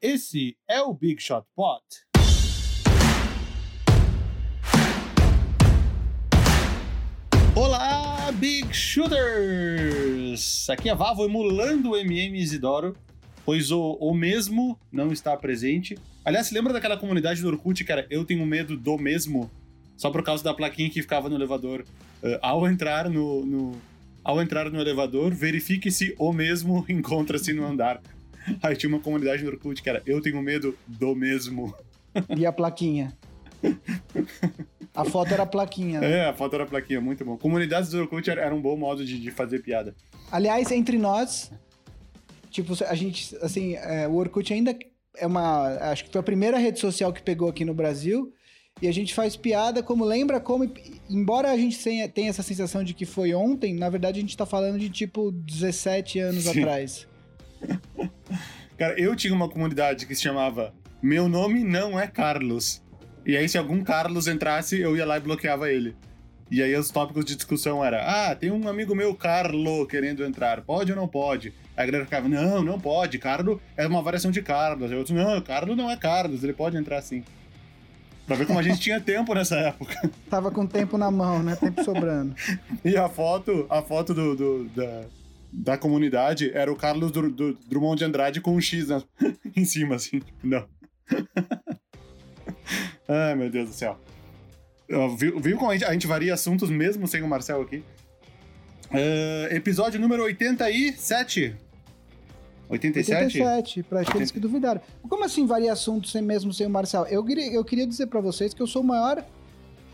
Esse é o Big Shot Pot. Olá, Big Shooters! Aqui é Vavo emulando o MM Isidoro, pois o, o mesmo não está presente. Aliás, lembra daquela comunidade do Orkut era Eu Tenho Medo do Mesmo? Só por causa da plaquinha que ficava no elevador. Uh, ao entrar no, no, ao entrar no elevador, verifique se o mesmo encontra-se no andar. Aí tinha uma comunidade no Orkut que era Eu Tenho Medo do Mesmo. E a plaquinha? A foto era a plaquinha. Né? É, a foto era a plaquinha, muito bom. Comunidades do Orkut era, era um bom modo de, de, fazer piada. Aliás, entre nós, tipo, a gente, assim, é, o Orkut ainda é uma. Acho que foi a primeira rede social que pegou aqui no Brasil. E a gente faz piada como lembra como. Embora a gente tenha, tenha essa sensação de que foi ontem, na verdade a gente tá falando de tipo 17 anos Sim. atrás. Cara, eu tinha uma comunidade que se chamava Meu nome não é Carlos. E aí, se algum Carlos entrasse, eu ia lá e bloqueava ele. E aí, os tópicos de discussão era: Ah, tem um amigo meu, Carlo, querendo entrar. Pode ou não pode? Aí a galera ficava: Não, não pode. Carlo é uma variação de Carlos. Aí outro: Não, Carlo não é Carlos, ele pode entrar sim. Pra ver como a gente tinha tempo nessa época. Tava com tempo na mão, né? Tempo sobrando. e a foto, a foto do, do da, da comunidade era o Carlos do, do, Drummond de Andrade com um X na, em cima, assim. Não. Ai, meu Deus do céu. Viu, viu como a gente, a gente, varia assuntos mesmo sem o Marcel aqui? Uh, episódio número 87. 87? 87, para aqueles que duvidaram. Como assim varia assuntos sem mesmo sem o Marcel? Eu queria, eu queria dizer para vocês que eu sou o maior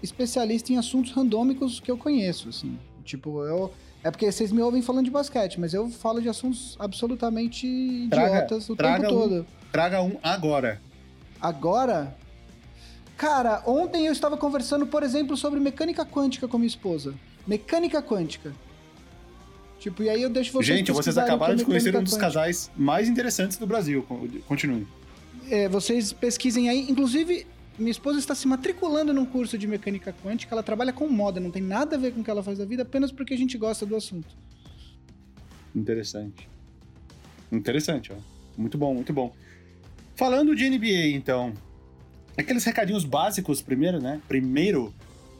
especialista em assuntos randômicos que eu conheço, assim. Tipo, eu... É porque vocês me ouvem falando de basquete, mas eu falo de assuntos absolutamente idiotas traga, o tempo todo. Um, traga um agora. Agora? Cara, ontem eu estava conversando, por exemplo, sobre mecânica quântica com minha esposa. Mecânica quântica. Tipo, e aí eu deixo vocês Gente, vocês acabaram de conhecer um dos quântica. casais mais interessantes do Brasil. Continue. É, vocês pesquisem aí. Inclusive, minha esposa está se matriculando num curso de mecânica quântica. Ela trabalha com moda, não tem nada a ver com o que ela faz da vida, apenas porque a gente gosta do assunto. Interessante. Interessante, ó. Muito bom, muito bom. Falando de NBA, então, aqueles recadinhos básicos primeiro, né? Primeiro,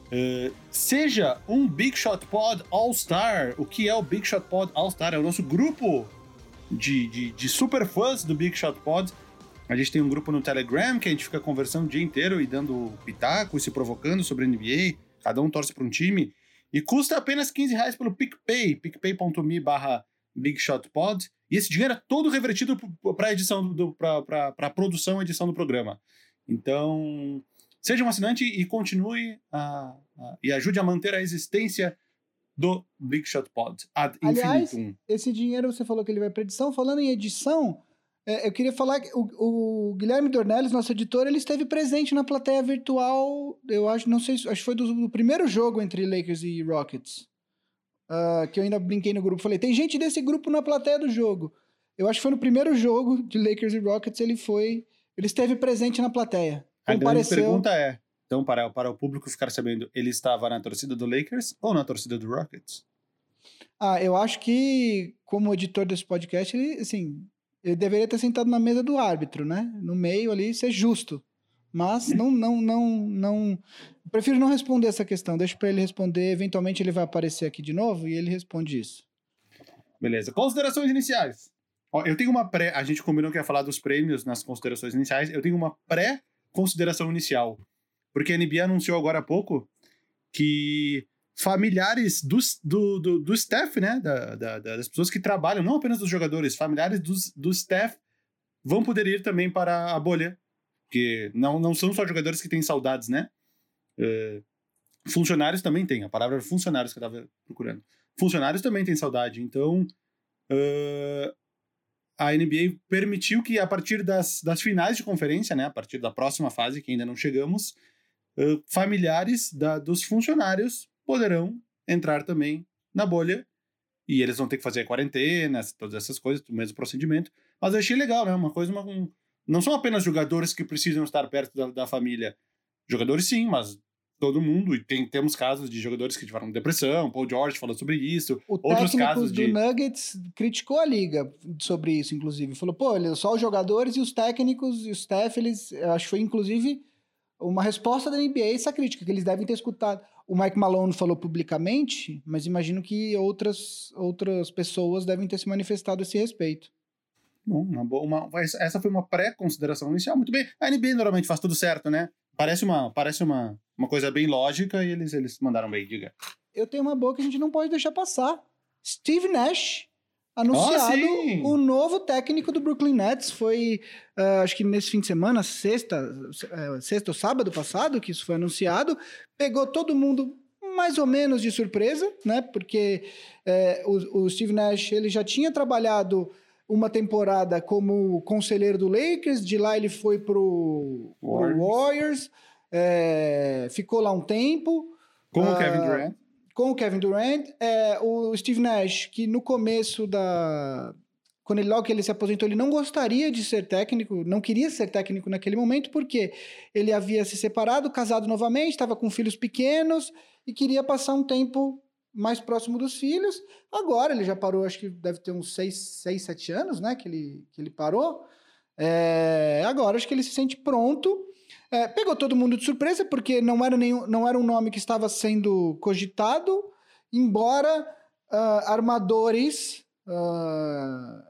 uh, seja um Big Shot Pod All-Star. O que é o Big Shot Pod All-Star? É o nosso grupo de, de, de super fãs do Big Shot Pod. A gente tem um grupo no Telegram que a gente fica conversando o dia inteiro e dando pitaco e se provocando sobre a NBA. Cada um torce para um time. E custa apenas 15 reais pelo PicPay, picpay.me barra BigShotPod. E esse dinheiro é todo revertido para edição do, para a produção e edição do programa. Então, seja um assinante e continue a, a, e ajude a manter a existência do Big Shot Pod ad Aliás, infinitum. esse dinheiro você falou que ele vai para edição. Falando em edição, eu queria falar que o, o, Guilherme Dornelles, nosso editor, ele esteve presente na plateia virtual. Eu acho, não sei, acho que foi do, do primeiro jogo entre Lakers e Rockets. Uh, que eu ainda brinquei no grupo. Falei, tem gente desse grupo na plateia do jogo. Eu acho que foi no primeiro jogo de Lakers e Rockets, ele foi ele esteve presente na plateia. A grande pergunta é, então, para, para o público ficar sabendo, ele estava na torcida do Lakers ou na torcida do Rockets? Ah, eu acho que, como editor desse podcast, ele, assim, ele deveria ter sentado na mesa do árbitro, né? No meio ali, ser justo. Mas não, não, não, não. Prefiro não responder essa questão. Deixa para ele responder. Eventualmente ele vai aparecer aqui de novo e ele responde isso. Beleza. Considerações iniciais. Ó, eu tenho uma pré. A gente combinou que ia falar dos prêmios nas considerações iniciais. Eu tenho uma pré-consideração inicial. Porque a NBA anunciou agora há pouco que familiares dos, do, do, do staff, né? Da, da, das pessoas que trabalham, não apenas dos jogadores, familiares dos, do staff vão poder ir também para a bolha. Porque não, não são só jogadores que têm saudades, né? Uh, funcionários também têm. A palavra funcionários que eu estava procurando. Funcionários também têm saudade. Então, a NBA permitiu que, a partir das, das finais de conferência, né, a partir da próxima fase, que ainda não chegamos, familiares da, dos funcionários poderão entrar também na bolha. E eles vão ter que fazer a quarentena, todas essas coisas, o mesmo procedimento. Mas eu achei legal, né? Uma coisa, uma, um, não são apenas jogadores que precisam estar perto da, da família. Jogadores sim, mas todo mundo, e tem, temos casos de jogadores que tiveram depressão, Paul George falou sobre isso, O outros casos do de... Nuggets criticou a liga sobre isso, inclusive. Falou, pô, só os jogadores e os técnicos e o staff, eles. Acho que foi, inclusive, uma resposta da NBA essa crítica, que eles devem ter escutado. O Mike Malone falou publicamente, mas imagino que outras, outras pessoas devem ter se manifestado a esse respeito. Bom, uma boa, uma, essa foi uma pré-consideração inicial, muito bem. A NBA normalmente faz tudo certo, né? Parece uma, parece uma, uma coisa bem lógica e eles, eles mandaram bem, diga. Eu tenho uma boa que a gente não pode deixar passar. Steve Nash anunciado sim! o novo técnico do Brooklyn Nets. Foi, ah, acho que nesse fim de semana, sexta, eh, sexta ou sábado passado, que isso foi anunciado. Pegou todo mundo mais ou menos de surpresa, né? Porque eh, o, o Steve Nash ele já tinha trabalhado uma temporada como conselheiro do Lakers, de lá ele foi pro pro Warriors. Warriors, eh, ficou lá um tempo Com o Ah, Kevin Durant. Com o Kevin Durant, é, o Steve Nash, que no começo da. Quando ele, logo que ele se aposentou, ele não gostaria de ser técnico, não queria ser técnico naquele momento, porque ele havia se separado, casado novamente, estava com filhos pequenos e queria passar um tempo mais próximo dos filhos. Agora ele já parou, acho que deve ter uns 6, seis 7 anos, né? Que ele, que ele parou. É, agora acho que ele se sente pronto. É, pegou todo mundo de surpresa, porque não era, nenhum, não era um nome que estava sendo cogitado, embora ah, armadores, ah,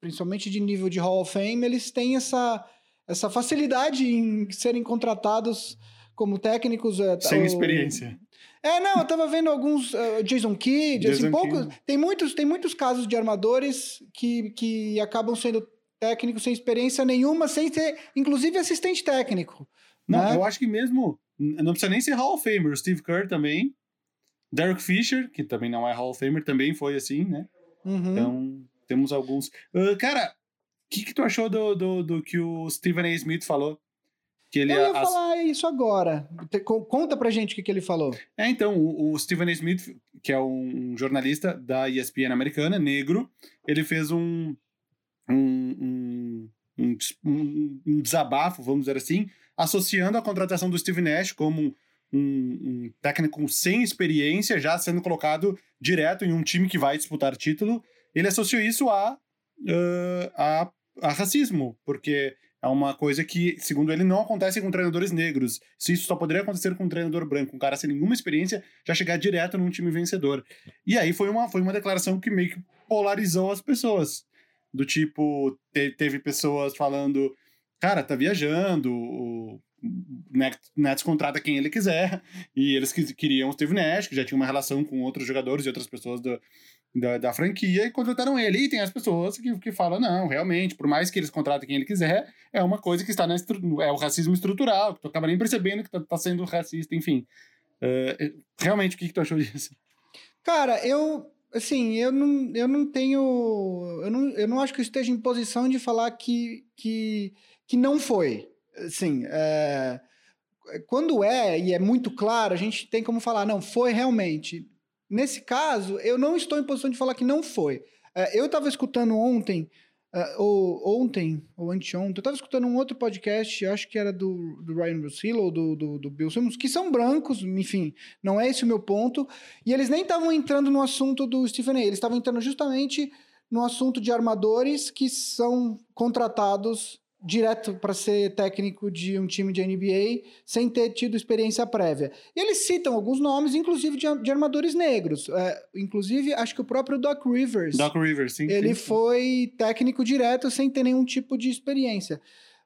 principalmente de nível de Hall of Fame, eles têm essa, essa facilidade em serem contratados como técnicos. eh, Sem experiência. é, não, eu tava vendo alguns. eh, Jason Kidd, assim, Jason poucos. Kidd. Tem muitos, tem muitos casos de armadores que, que acabam sendo técnicos sem experiência nenhuma, sem ser, inclusive, assistente técnico. Não, né? eu acho que mesmo. Não precisa nem ser Hall of Famer. O Steve Kerr também. Derek Fisher, que também não é Hall of Famer, também foi assim, né? Uhum. Então, temos alguns. Ah, cara, o que, que tu achou do, do, do que o Stephen A. Smith falou? Que ele eu ia as- falar isso agora. Conta pra gente o que, que ele falou. É, então, o, o Stephen A. Smith, que é um jornalista da ESPN americana, negro, ele fez um, um, um, um- um desabafo, vamos dizer assim, associando a contratação do Steve Nash como um, um técnico sem experiência, já sendo colocado direto em um time que vai disputar título. Ele associou isso a, ah, a, a racismo, porque é uma coisa que, segundo ele, não acontece com treinadores negros. Se isso só poderia acontecer com um treinador branco, um cara sem nenhuma experiência, já chegar direto num time vencedor. E aí foi uma, foi uma declaração que meio que polarizou as pessoas. Do tipo, te- teve pessoas falando, cara, tá viajando, o Nets, contrata quem ele quiser, e eles queriam o Steve Nash, que já tinha uma relação com outros jogadores e outras pessoas do, da, da franquia, e contrataram ele. E tem as pessoas que, que falam, não, realmente, por mais que eles contratem quem ele quiser, é uma coisa que está na é o racismo estrutural, que tu acaba nem percebendo que tá, tá sendo racista, enfim. Eh, realmente, o que, que tu achou disso? Cara, eu. Assim, eu não, eu não tenho. Eu não, eu não acho que eu esteja em posição de falar que, que, que não foi. Assim, é, quando é e é muito claro, a gente tem como falar, não, foi realmente. Nesse caso, eu não estou em posição de falar que não foi. É, eu estava escutando ontem, é, ou ontem, ou anteontem, eu estava escutando um outro podcast, acho que era do, do Ryan Russillo ou do, do, do Bill Simmons, que são brancos, enfim, não é esse o meu ponto. E eles nem estavam entrando no assunto do Stephen A. Eles estavam entrando justamente no assunto de armadores que são contratados direto para ser técnico de um time de NBA sem ter tido experiência prévia. E eles citam alguns nomes, inclusive de, de armadores negros. É, inclusive, acho que o próprio Doc Rivers. Doc Rivers, sim. Ele sim. foi técnico direto sem ter nenhum tipo de experiência.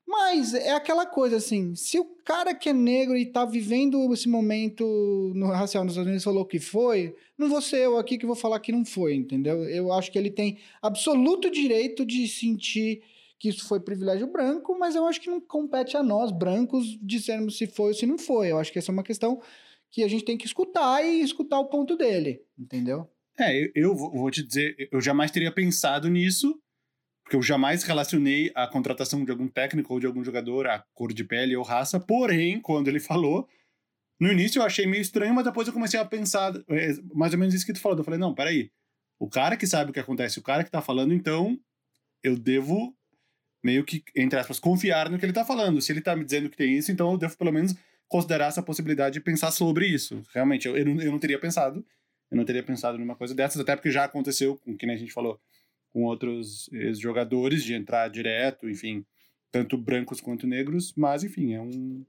Mas é aquela coisa assim, se o cara que é negro e tá vivendo esse momento no racial nos Estados Unidos falou que foi, não vou ser eu aqui que vou falar que não foi, entendeu? Eu acho que ele tem absoluto direito de sentir que isso foi privilégio branco, mas eu acho que não compete a nós, brancos, dizermos se foi ou se não foi. Eu acho que essa é uma questão que a gente tem que escutar e escutar o ponto dele, entendeu? É, eu, vou te dizer, eu jamais teria pensado nisso, porque eu jamais relacionei a contratação de algum técnico ou de algum jogador a cor de pele ou raça, porém, quando ele falou, no início eu achei meio estranho, mas depois eu comecei a pensar, é, mais ou menos isso que tu falou, eu falei, não, peraí, o cara que sabe o que acontece, o cara que tá falando, então eu devo meio que, entre aspas, confiar no que ele tá falando. Se ele tá me dizendo que tem isso, então eu devo pelo menos considerar essa possibilidade de pensar sobre isso. Realmente, eu, eu, não, eu não teria pensado. Eu não teria pensado numa coisa dessas, até porque já aconteceu, com que nem a gente falou, com outros jogadores de entrar direto, enfim, tanto brancos quanto negros, mas enfim, é um.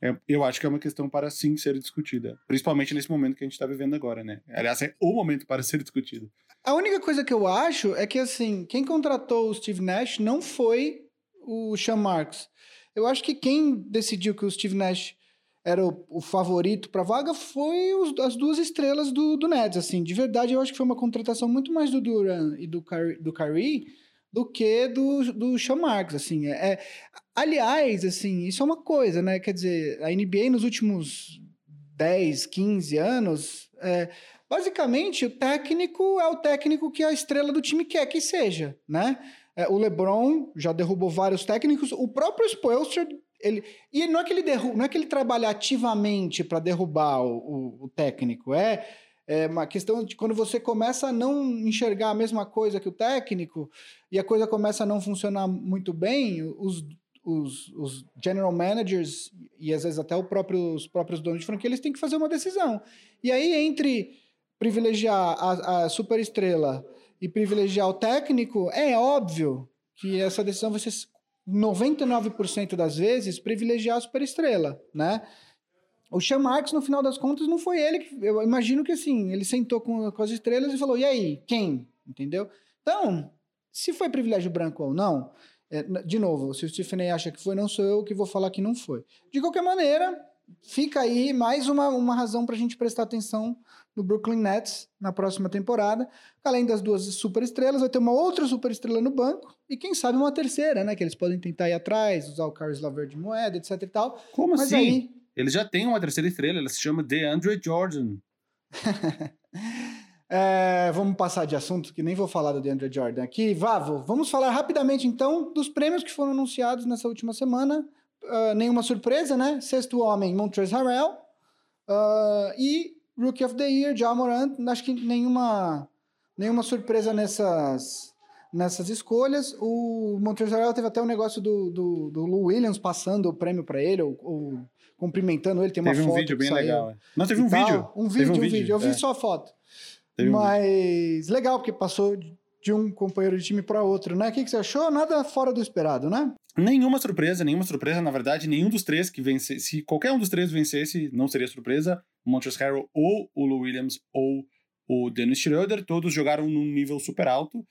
É, eu acho que é uma questão para sim ser discutida, principalmente nesse momento que a gente está vivendo agora, né? Aliás, é o momento para ser discutido. A única coisa que eu acho é que, assim, quem contratou o Steve Nash não foi o Sean Marks. Eu acho que quem decidiu que o Steve Nash era o, o favorito para vaga foi os, as duas estrelas do, do Nets, assim. De verdade, eu acho que foi uma contratação muito mais do Duran e do, do Kyrie do que do, do Sean Marks, assim. É, é, aliás, assim, isso é uma coisa, né? Quer dizer, a NBA nos últimos 10, 15 anos, é, basicamente, o técnico é o técnico que a estrela do time quer que seja, né? É, o LeBron já derrubou vários técnicos, o próprio Spoelstra ele, e não é que ele derruba, não é que ele trabalha ativamente para derrubar o, o, o técnico, é é uma questão de quando você começa a não enxergar a mesma coisa que o técnico e a coisa começa a não funcionar muito bem, os, os, os general managers e às vezes até próprio, os próprios donos de franquia, eles têm que fazer uma decisão. E aí, entre privilegiar a, a superestrela e privilegiar o técnico, é óbvio que essa decisão vai ser 99% das vezes privilegiar a superestrela, né? O Sean Marks, no final das contas, não foi ele que. Eu imagino que assim, ele sentou com, com as estrelas e falou: e aí, quem? Entendeu? Então, se foi privilégio branco ou não, é, de novo, se o Stephen acha que foi, não sou eu que vou falar que não foi. De qualquer maneira, fica aí mais uma, uma razão para a gente prestar atenção no Brooklyn Nets na próxima temporada. Além das duas super estrelas, vai ter uma outra super estrela no banco e quem sabe uma terceira, né? Que eles podem tentar ir atrás, usar o Caris Laver de moeda, etc e tal. Como Mas assim? Aí, ele já tem uma terceira estrela, ela se chama DeAndre Jordan. é, vamos passar de assunto, que nem vou falar do DeAndre Jordan aqui. Vavo, vamos falar rapidamente então dos prêmios que foram anunciados nessa última semana. Uh, nenhuma surpresa, né? Sexto homem, Montrezl Harrell. Uh, e Rookie of the Year, Jamorant. Acho que nenhuma, nenhuma surpresa nessas, nessas escolhas. O Montrezl Harrell teve até o um negócio do, do, do Lou Williams passando o prêmio para ele, ou, ou cumprimentando ele, tem uma teve foto. Teve um vídeo bem legal. É. Não, teve um vídeo. Um vídeo, um, um vídeo. Eu vi é. só a foto. Teve Mas um legal, porque passou de um companheiro de time para outro, né? O que, que você achou? Nada fora do esperado, né? Nenhuma surpresa, nenhuma surpresa. Na verdade, nenhum dos três que vencesse, se qualquer um dos três vencesse, não seria surpresa. O Montrezl Harrell ou o Lou Williams ou o Dennis Schroeder, todos jogaram num nível super alto.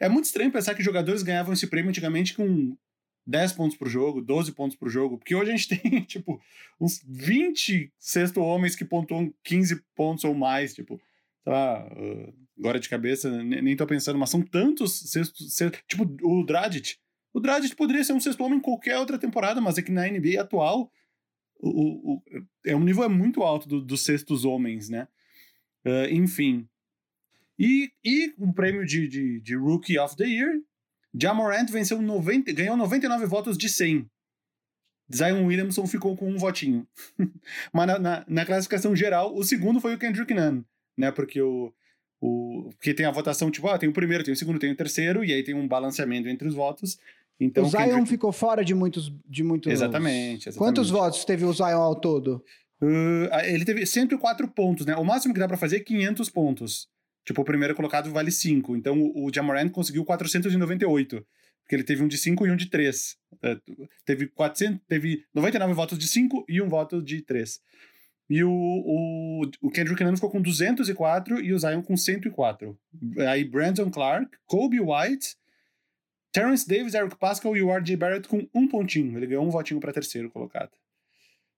É muito estranho pensar que jogadores ganhavam esse prêmio antigamente com 10 pontos por jogo, 12 pontos por jogo, porque hoje a gente tem, tipo, uns 20 sexto homens que pontuam 15 pontos ou mais, tipo, sei lá, uh, agora de cabeça, nem, tô pensando, mas são tantos sexto, tipo, o Dragic. O Dragic poderia ser um sexto homem em qualquer outra temporada, mas é que na NBA atual, o, o é, um nível é muito alto do, dos sextos homens, né? Uh, enfim. E, e o prêmio de, de, de Rookie of the Year Jamorant venceu 90, ganhou 99 votos de 100. Zion Williamson ficou com um votinho. Mas na, na, na, classificação geral, o segundo foi o Kendrick Nunn, né? Porque o, o porque tem a votação tipo, ah, tem o primeiro, tem o segundo, tem o terceiro, e aí tem um balanceamento entre os votos. Então, o Zion Kendrick... ficou fora de muitos, de muitos. Exatamente, exatamente. Quantos votos teve o Zion ao todo? Uh, ele teve 104 pontos, né? O máximo que dá para fazer é 500 pontos. Tipo, o primeiro colocado vale 5. Então o, o Jamorant conseguiu 498. Porque ele teve um de 5 e um de 3. É, teve, 400, teve 99 votos de 5 e um voto de 3. E o, o, o Kendrick Nunn ficou com 204 e o Zion com 104. Aí Brandon Clark, Kobe White, Terrence Davis, Eric Pascal e o R.J. Barrett com um pontinho. Ele ganhou um votinho para terceiro colocado.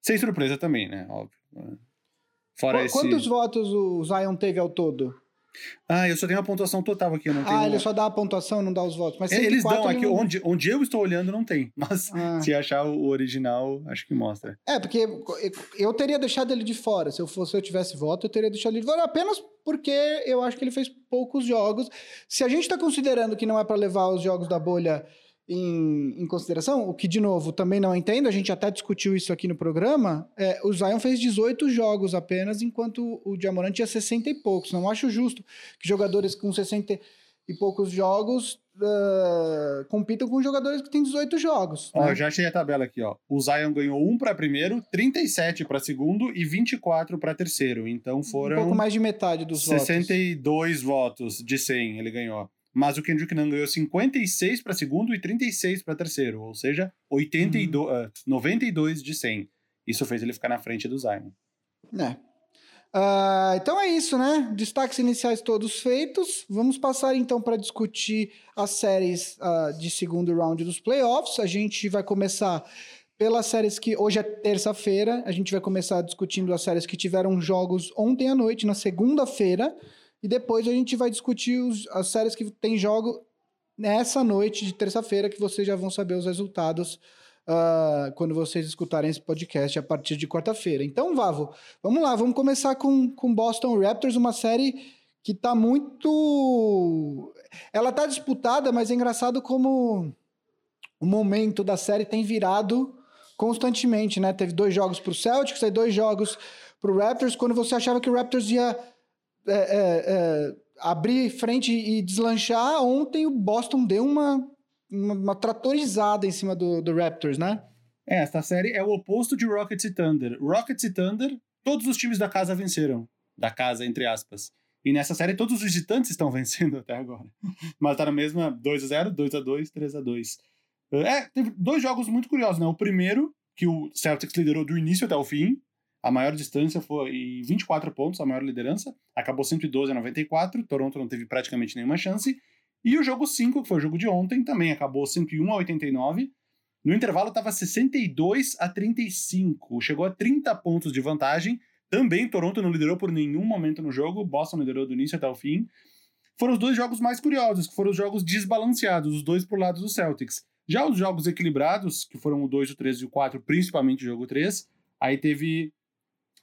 Sem surpresa também, né? Óbvio. Fora Qu esse... Quantos votos o Zion teve ao todo? Ah, eu só tenho a pontuação total aqui, não tenho. Ah, ele só dá a pontuação, não dá os votos. Mas Eles dão aqui, não... onde, onde eu estou olhando não tem. Mas ah. se achar o original, acho que mostra. É, porque eu teria deixado ele de fora. Se eu fosse, se eu tivesse voto, eu teria deixado ele de fora apenas porque eu acho que ele fez poucos jogos. Se a gente está considerando que não é para levar os jogos da bolha em, em, consideração, o que, de novo, também não entendo, a gente até discutiu isso aqui no programa, é, o Zion fez 18 jogos apenas, enquanto o Diamorante tinha 60 e poucos. Não acho justo que jogadores com 60... e poucos jogos uh, compitam com jogadores que têm 18 jogos. Ó, né? eu já achei a tabela aqui, ó. O Zion ganhou 1 para primeiro, 37 para segundo e 24 para terceiro. Então foram Um pouco mais de metade dos votos. 62 votos de 100 ele ganhou. Mas o Kendrick Nunn ganhou 56 para segundo e 36 para terceiro, ou seja, 82, Uhum. ah, 92 de 100. Isso fez ele ficar na frente do Zion. É. Ah, então é isso, né? Destaques iniciais todos feitos. Vamos passar então para discutir as séries ah, de segundo round dos playoffs. A gente vai começar pelas séries que. Hoje é terça-feira. A gente vai começar discutindo as séries que tiveram jogos ontem à noite, na segunda-feira. E depois a gente vai discutir os- as séries que tem jogo nessa noite de terça-feira, que vocês já vão saber os resultados ah, quando vocês escutarem esse podcast a partir de quarta-feira. Então, Vavo, vamos lá, vamos começar com, com Boston Raptors, uma série que tá muito. Ela tá disputada, mas é engraçado como o momento da série tem virado constantemente, né? Teve dois jogos pro Celtics, aí dois jogos pro Raptors, quando você achava que o Raptors ia é, é, é, abrir frente e deslanchar, ontem o Boston deu uma, uma, uma tratorizada em cima do, do Raptors, né? É, esta série é o oposto de Rockets e Thunder. Rockets e Thunder, todos os times da casa venceram. Da casa, entre aspas. E nessa série, todos os visitantes estão vencendo até agora. Mas tá na mesma 2x0, 2x2, 3x2. É, teve dois jogos muito curiosos, né? O primeiro, que o Celtics liderou do início até o fim. A maior distância foi 24 pontos, a maior liderança. Acabou 112 a 94. Toronto não teve praticamente nenhuma chance. E o jogo 5, que foi o jogo de ontem, também acabou 101 a 89. No intervalo estava 62 a 35, chegou a 30 pontos de vantagem. Também Toronto não liderou por nenhum momento no jogo, Boston liderou do início até o fim. Foram os dois jogos mais curiosos, que foram os jogos desbalanceados, os dois por lado do Celtics. Já os jogos equilibrados, que foram o 2, o 3 e o 4, principalmente o jogo 3, aí teve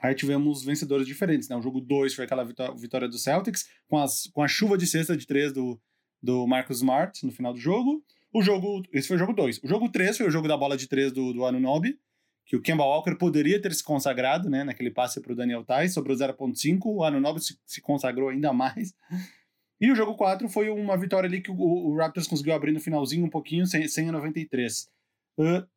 Aí tivemos vencedores diferentes, né? O jogo 2 foi aquela vitó- vitória do Celtics, com, as, com a chuva de cesta de 3 do, do Marcus Smart no final do jogo. O jogo. Esse foi o jogo 2. O jogo 3 foi o jogo da bola de 3 do, do Anunobi, que o Kemba Walker poderia ter se consagrado, né? Naquele passe para o Daniel Tais, sobre o 0.5. O Anunobi se, se consagrou ainda mais. E o jogo 4 foi uma vitória ali que o, o Raptors conseguiu abrir no finalzinho um pouquinho, 100, 100 a 93. Uh,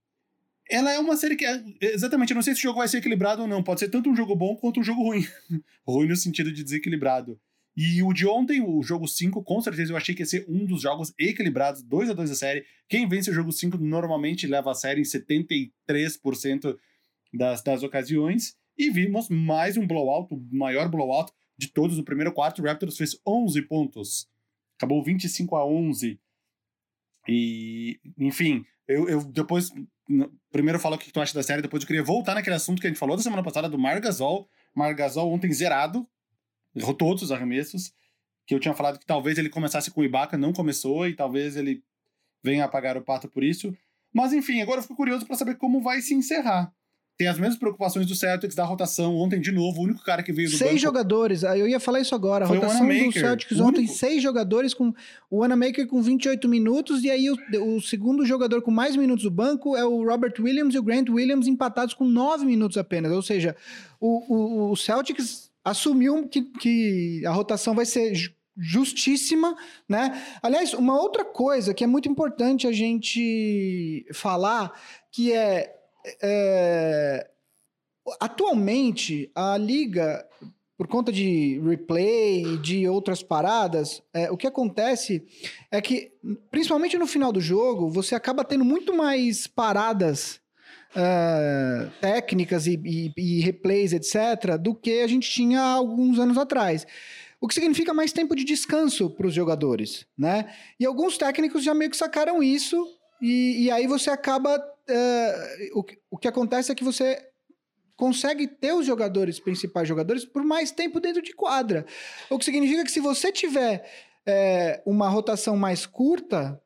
ela é uma série que. é- exatamente, eu não sei se o jogo vai ser equilibrado ou não. Pode ser tanto um jogo bom quanto um jogo ruim. ruim no sentido de desequilibrado. E o de ontem, o jogo 5, com certeza eu achei que ia ser um dos jogos equilibrados, 2 a 2 a série. Quem vence o jogo 5 normalmente leva a série em 73% das, das ocasiões. E vimos mais um blowout, o maior blowout de todos no primeiro quarto. O Raptors fez 11 pontos. Acabou 25 a 11. E, enfim, eu, eu depois. Primeiro eu falo o que tu acha da série, depois eu queria voltar naquele assunto que a gente falou da semana passada do Margasol. Margasol ontem zerado, errou todos os arremessos. Que eu tinha falado que talvez ele começasse com o Ibaka, não começou, e talvez ele venha apagar o pato por isso. Mas enfim, agora eu fico curioso para saber como vai se encerrar. Tem as mesmas preocupações do Celtics da rotação. Ontem, de novo, o único cara que veio do Seis banco... jogadores, eu ia falar isso agora. A Foi rotação do Celtics ontem, único. seis jogadores com o Wanamaker com 28 minutos, e aí o, o segundo jogador com mais minutos do banco é o Robert Williams e o Grant Williams empatados com nove minutos apenas. Ou seja, o, o, o Celtics assumiu que, que a rotação vai ser ju- justíssima, né? Aliás, uma outra coisa que é muito importante a gente falar, que é, é atualmente a liga por conta de replay e de outras paradas, é, o que acontece é que, principalmente no final do jogo, você acaba tendo muito mais paradas é, técnicas e, e- e replays, etc., do que a gente tinha alguns anos atrás. O que significa mais tempo de descanso para os jogadores, né? E alguns técnicos já meio que sacaram isso, e, e aí você acaba. É, o, que- o que acontece é que você consegue ter os jogadores, principais jogadores, por mais tempo dentro de quadra. O que significa que se você tiver é, uma rotação mais curta,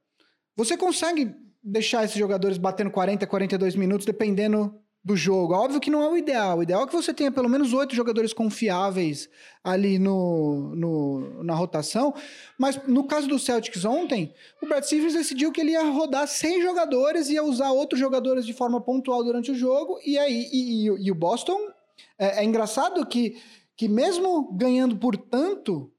você consegue deixar esses jogadores batendo 40, 42 minutos, dependendo do jogo. Óbvio que não é o ideal. O ideal é que você tenha pelo menos oito jogadores confiáveis ali no, no- na rotação. Mas no caso do Celtics ontem, o Brad Stevens decidiu que ele ia rodar 100 jogadores e ia usar outros jogadores de forma pontual durante o jogo. E aí e, e- e o Boston é, é engraçado que, que mesmo ganhando por tanto,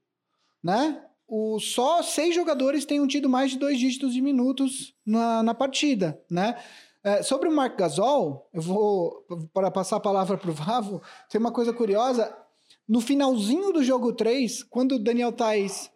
né? o, só seis jogadores tenham tido mais de dois dígitos de minutos na, na partida, né? É, sobre o Mark Gasol, eu vou para passar a palavra para o Vavo, tem uma coisa curiosa. No finalzinho do jogo 3, quando o Daniel Tais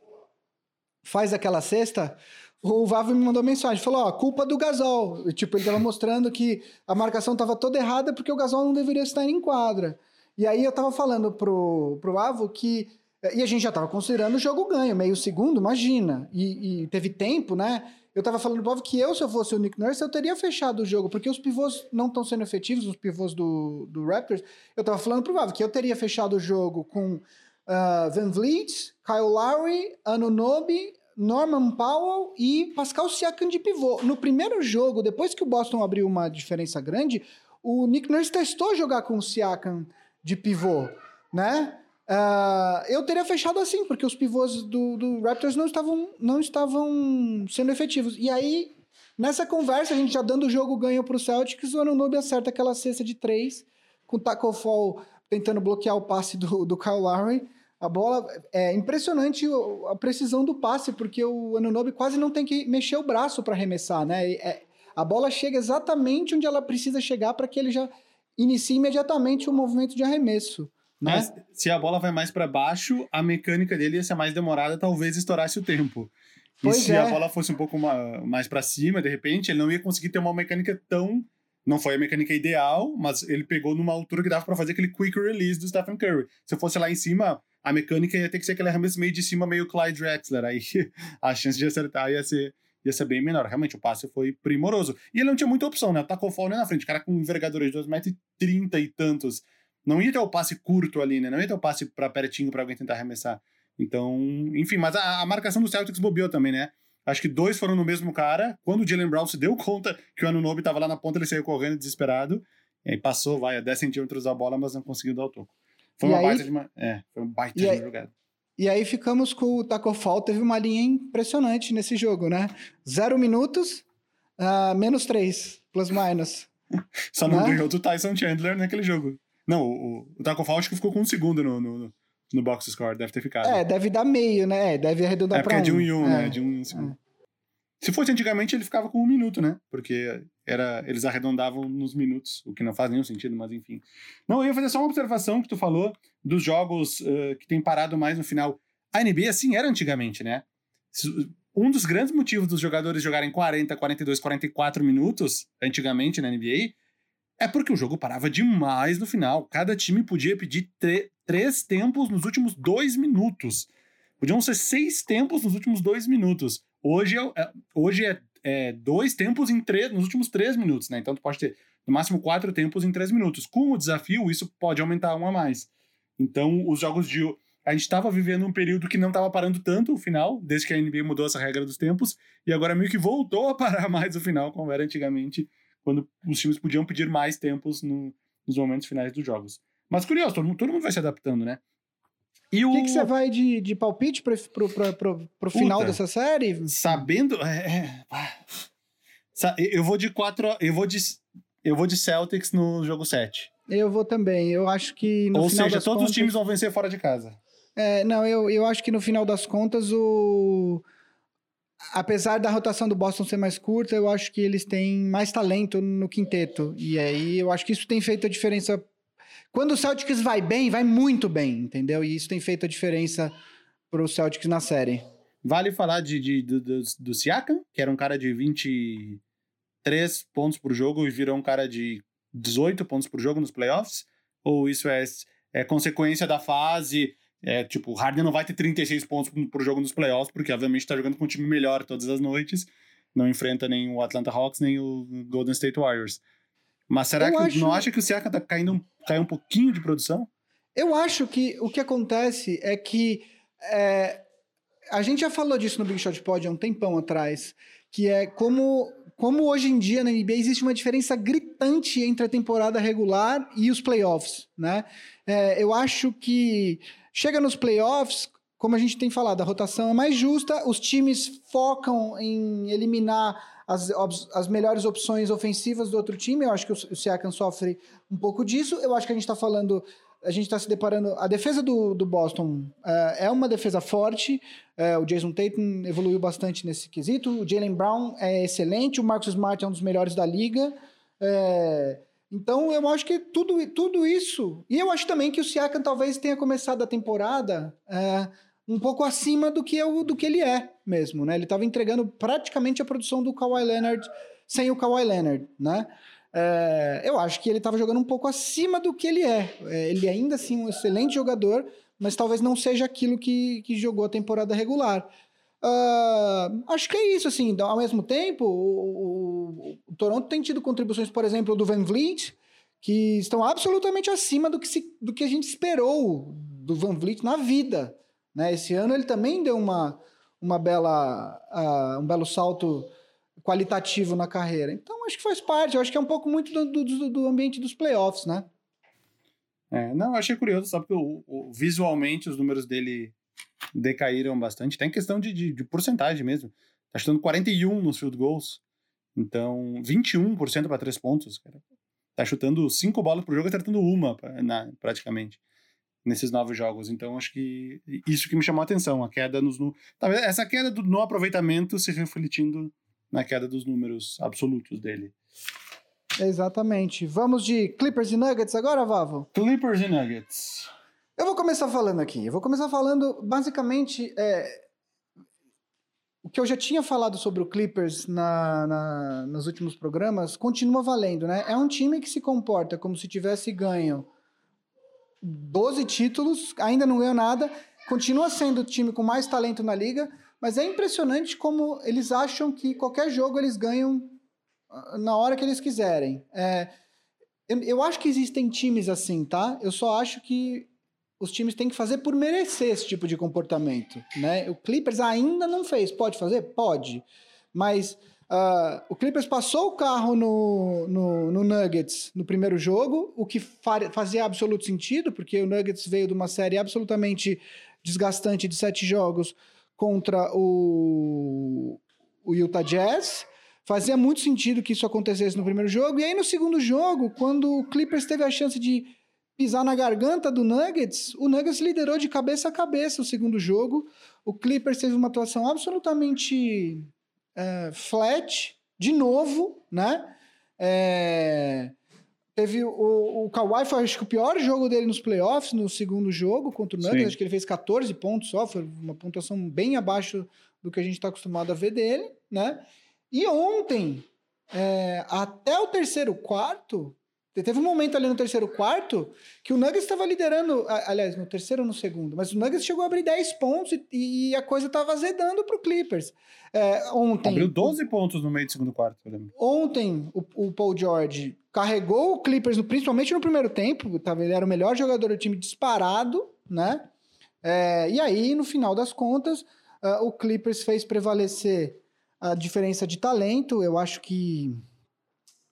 faz aquela cesta, o Vavo me mandou mensagem, falou, ó, culpa do Gasol. Tipo, ele tava mostrando que a marcação tava toda errada porque o Gasol não deveria estar em quadra. E aí eu tava falando pro, pro Avo que... E a gente já tava considerando o jogo ganho, meio segundo, imagina. E, e teve tempo, né? Eu tava falando pro que eu, se eu fosse o Nick Nurse, eu teria fechado o jogo, porque os pivôs não estão sendo efetivos, os pivôs do, do Raptors. Eu tava falando pro Avo que eu teria fechado o jogo com uh, Van Vliet, Kyle Lowry, Anunobi, Norman Powell e Pascal Siakam de pivô. No primeiro jogo, depois que o Boston abriu uma diferença grande, o Nick Nurse testou jogar com o Siakam de pivô, né? Uh, eu teria fechado assim, porque os pivôs do, do, Raptors não estavam, não estavam sendo efetivos. E aí, nessa conversa, a gente já dando o jogo ganho para o Celtics, o Anunobi acerta aquela cesta de três, com o Taco Fall tentando bloquear o passe do, do Kyle Lowry. A bola é impressionante a precisão do passe, porque o Anunobi quase não tem que mexer o braço para arremessar, né? É, a bola chega exatamente onde ela precisa chegar para que ele já inicie imediatamente o movimento de arremesso. Né? Mas se a bola vai mais para baixo, a mecânica dele ia ser mais demorada, talvez estourasse o tempo. E pois se é. a bola fosse um pouco mais para cima, de repente, ele não ia conseguir ter uma mecânica tão não foi a mecânica ideal, mas ele pegou numa altura que dava para fazer aquele quick release do Stephen Curry. Se fosse lá em cima, a mecânica ia ter que ser aquele arremesso meio de cima, meio Clyde Drexler. Aí a chance de acertar ia ser, ia ser bem menor. Realmente, o passe foi primoroso. E ele não tinha muita opção, né? Tacou o na frente. O cara com envergadura de 2,30m e tantos. Não ia ter o passe curto ali, né? Não ia ter o passe para pertinho para alguém tentar arremessar. Então, enfim, mas a, a marcação do Celtics bobeou também, né? Acho que dois foram no mesmo cara. Quando o Jalen Brown se deu conta que o Anunobi estava lá na ponta, ele saiu correndo desesperado. E aí passou, vai, a 10 centímetros da bola, mas não conseguiu dar o toco. Foi uma aí, baita de uma. É, foi um baita de uma jogada. E aí ficamos com o Taco Fall, teve uma linha impressionante nesse jogo, né? Zero minutos, uh, menos três, plus minus. Só não né? ganhou do Tyson Chandler naquele jogo. Não, o, o Taco Fall acho que ficou com um segundo no, no, no box score, deve ter ficado. É, deve dar meio, né? É, deve arredondar é, pra um. É, porque é de um em um, né? é. né? De um em um segundo. É. Se fosse antigamente, ele ficava com um minuto, né? Porque era, eles arredondavam nos minutos, o que não faz nenhum sentido, mas enfim. Não, eu ia fazer só uma observação que tu falou dos jogos uh, que tem parado mais no final. A NBA assim era antigamente, né? Um dos grandes motivos dos jogadores jogarem 40, 42, 44 minutos antigamente na NBA é porque o jogo parava demais no final. Cada time podia pedir três tempos nos últimos dois minutos. Podiam ser seis tempos nos últimos dois minutos. Hoje é, é, hoje é, é dois tempos em nos últimos três minutos, né? Então tu pode ter no máximo quatro tempos em três minutos. Com o desafio, isso pode aumentar um a mais. Então, os jogos de. A gente estava vivendo um período que não estava parando tanto o final, desde que a NBA mudou essa regra dos tempos, e agora meio que voltou a parar mais o final, como era antigamente, quando os times podiam pedir mais tempos no, nos momentos finais dos jogos. Mas curioso, todo mundo, todo mundo vai se adaptando, né? E o que, que você vai de, de palpite pro, pro final dessa série? Sabendo. É, é, eu vou de quatro. Eu vou de, eu vou de Celtics no jogo 7. Eu vou também. Eu acho que. Ou seja, todos contas, os times vão vencer fora de casa. É, não, eu, eu acho que no final das contas o. Apesar da rotação do Boston ser mais curta, eu acho que eles têm mais talento no quinteto. E aí eu acho que isso tem feito a diferença quando o Celtics vai bem, vai muito bem, entendeu? E isso tem feito a diferença para o Celtics na série. Vale falar de, de do, do, do Siakam, que era um cara de 23 pontos por jogo e virou um cara de 18 pontos por jogo nos playoffs? Ou isso é, é consequência da fase? É, tipo, o Harden não vai ter 36 pontos por jogo nos playoffs, porque obviamente está jogando com um time melhor todas as noites. Não enfrenta nem o Atlanta Hawks, nem o Golden State Warriors. Mas será eu que acho... não acha que o Siakam tá caindo caiu um pouquinho de produção? Eu acho que o que acontece é que é, a gente já falou disso no Big Shot Pod há um tempão atrás, que é como como hoje em dia na NBA existe uma diferença gritante entre a temporada regular e os playoffs, né? É, eu acho que chega nos playoffs, como a gente tem falado, a rotação é mais justa, os times focam em eliminar as, as melhores opções ofensivas do outro time. Eu acho que o, o Siakam sofre um pouco disso. Eu acho que a gente está falando a gente está se deparando. A defesa do, do Boston uh, é uma defesa forte. Uh, o Jason Tatum evoluiu bastante nesse quesito. O Jalen Brown é excelente. O Marcus Smart é um dos melhores da liga. Uh, então, eu acho que tudo, tudo isso. E eu acho também que o Siakam talvez tenha começado a temporada um pouco acima do que, eu, do que ele é mesmo. Né? Ele estava entregando praticamente a produção do Kawhi Leonard sem o Kawhi Leonard. Né? É, eu acho que ele estava jogando um pouco acima do que ele é. é. Ele ainda assim um excelente jogador, mas talvez não seja aquilo que, que jogou a temporada regular. Uh, acho que é isso, assim, ao mesmo tempo, o, o, o, Toronto tem tido contribuições, por exemplo, do Van Vliet, que estão absolutamente acima do que, se, do que a gente esperou do Van Vliet na vida. Né? Esse ano ele também deu uma, uma bela, uh, um belo salto qualitativo na carreira. Então, acho que faz parte. Eu acho que é um pouco muito do, do, do ambiente dos playoffs, né? É, não, eu achei curioso, sabe? Porque o, o, visualmente os números dele decaíram bastante. Tem questão de, de, de porcentagem mesmo. Tá chutando 41 nos field goals. Então, 21% para três pontos, cara. Tá chutando cinco bolas por jogo e acertando uma, na, praticamente, nesses novos jogos. Então, acho que isso que me chamou a atenção, a queda nos... No, talvez essa queda do, no aproveitamento se refletindo na queda dos números absolutos dele. Exatamente. Vamos de Clippers e Nuggets agora, Vavo? Clippers e Nuggets. Eu vou começar falando aqui. Eu vou começar falando, basicamente, é, o que eu já tinha falado sobre o Clippers na, na, nos últimos programas continua valendo, né? É um time que se comporta como se tivesse ganho 12 títulos, ainda não ganhou nada, continua sendo o time com mais talento na liga, mas é impressionante como eles acham que qualquer jogo eles ganham ah, na hora que eles quiserem. É, eu, eu, acho que existem times assim, tá? Eu só acho que os times têm que fazer por merecer esse tipo de comportamento, né? O Clippers ainda não fez. Pode fazer? Pode. Mas uh, o Clippers passou o carro no, no, no, Nuggets no primeiro jogo, o que fazia absoluto sentido, porque o Nuggets veio de uma série absolutamente desgastante de sete jogos contra o, o Utah Jazz. Fazia muito sentido que isso acontecesse no primeiro jogo. E aí, no segundo jogo, quando o Clippers teve a chance de pisar na garganta do Nuggets, o Nuggets liderou de cabeça a cabeça o segundo jogo. O Clippers teve uma atuação absolutamente é, flat, de novo, né? É, Teve o, o Kawhi foi acho que o pior jogo dele nos playoffs, no segundo jogo contra o Nuggets. Sim. Acho que ele fez 14 pontos só, foi uma pontuação bem abaixo do que a gente está acostumado a ver dele, né? E ontem, é, até o terceiro quarto, Teve um momento ali no terceiro quarto que o Nuggets estava liderando, aliás, no terceiro ou no segundo, mas o Nuggets chegou a abrir 10 pontos e, e a coisa estava azedando para o Clippers. É, ontem. Abriu 12 pontos no meio do segundo quarto, eu lembro. Ontem, o, o Paul George carregou o Clippers, principalmente no primeiro tempo, tava, ele era o melhor jogador do time disparado, né? É, e aí, no final das contas, uh, o Clippers fez prevalecer a diferença de talento. Eu acho que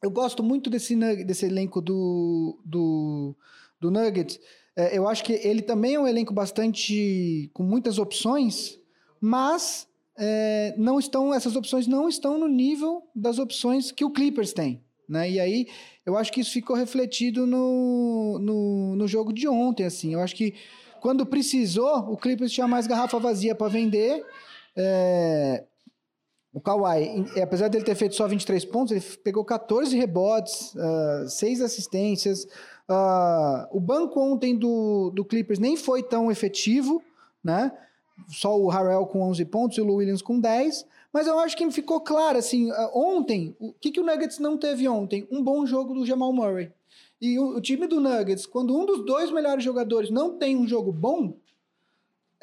eu gosto muito desse, desse elenco do, do, do Nuggets. É, eu acho que ele também é um elenco bastante com muitas opções, mas é, não estão essas opções não estão no nível das opções que o Clippers tem. Né? E aí eu acho que isso ficou refletido no, no, no jogo de ontem. Assim. Eu acho que quando precisou, o Clippers tinha mais garrafa vazia para vender. É, o Kawhi, apesar dele ter feito só 23 pontos, ele pegou 14 rebotes, uh, ah, 6 assistências. Uh, o banco ontem do, do Clippers nem foi tão efetivo, né? Só o Harrell com 11 pontos e o Lou Williams com 10. Mas eu acho que ficou claro, assim, uh, ontem, o que, que o Nuggets não teve ontem? Um bom jogo do Jamal Murray. E o, o time do Nuggets, quando um dos dois melhores jogadores não tem um jogo bom,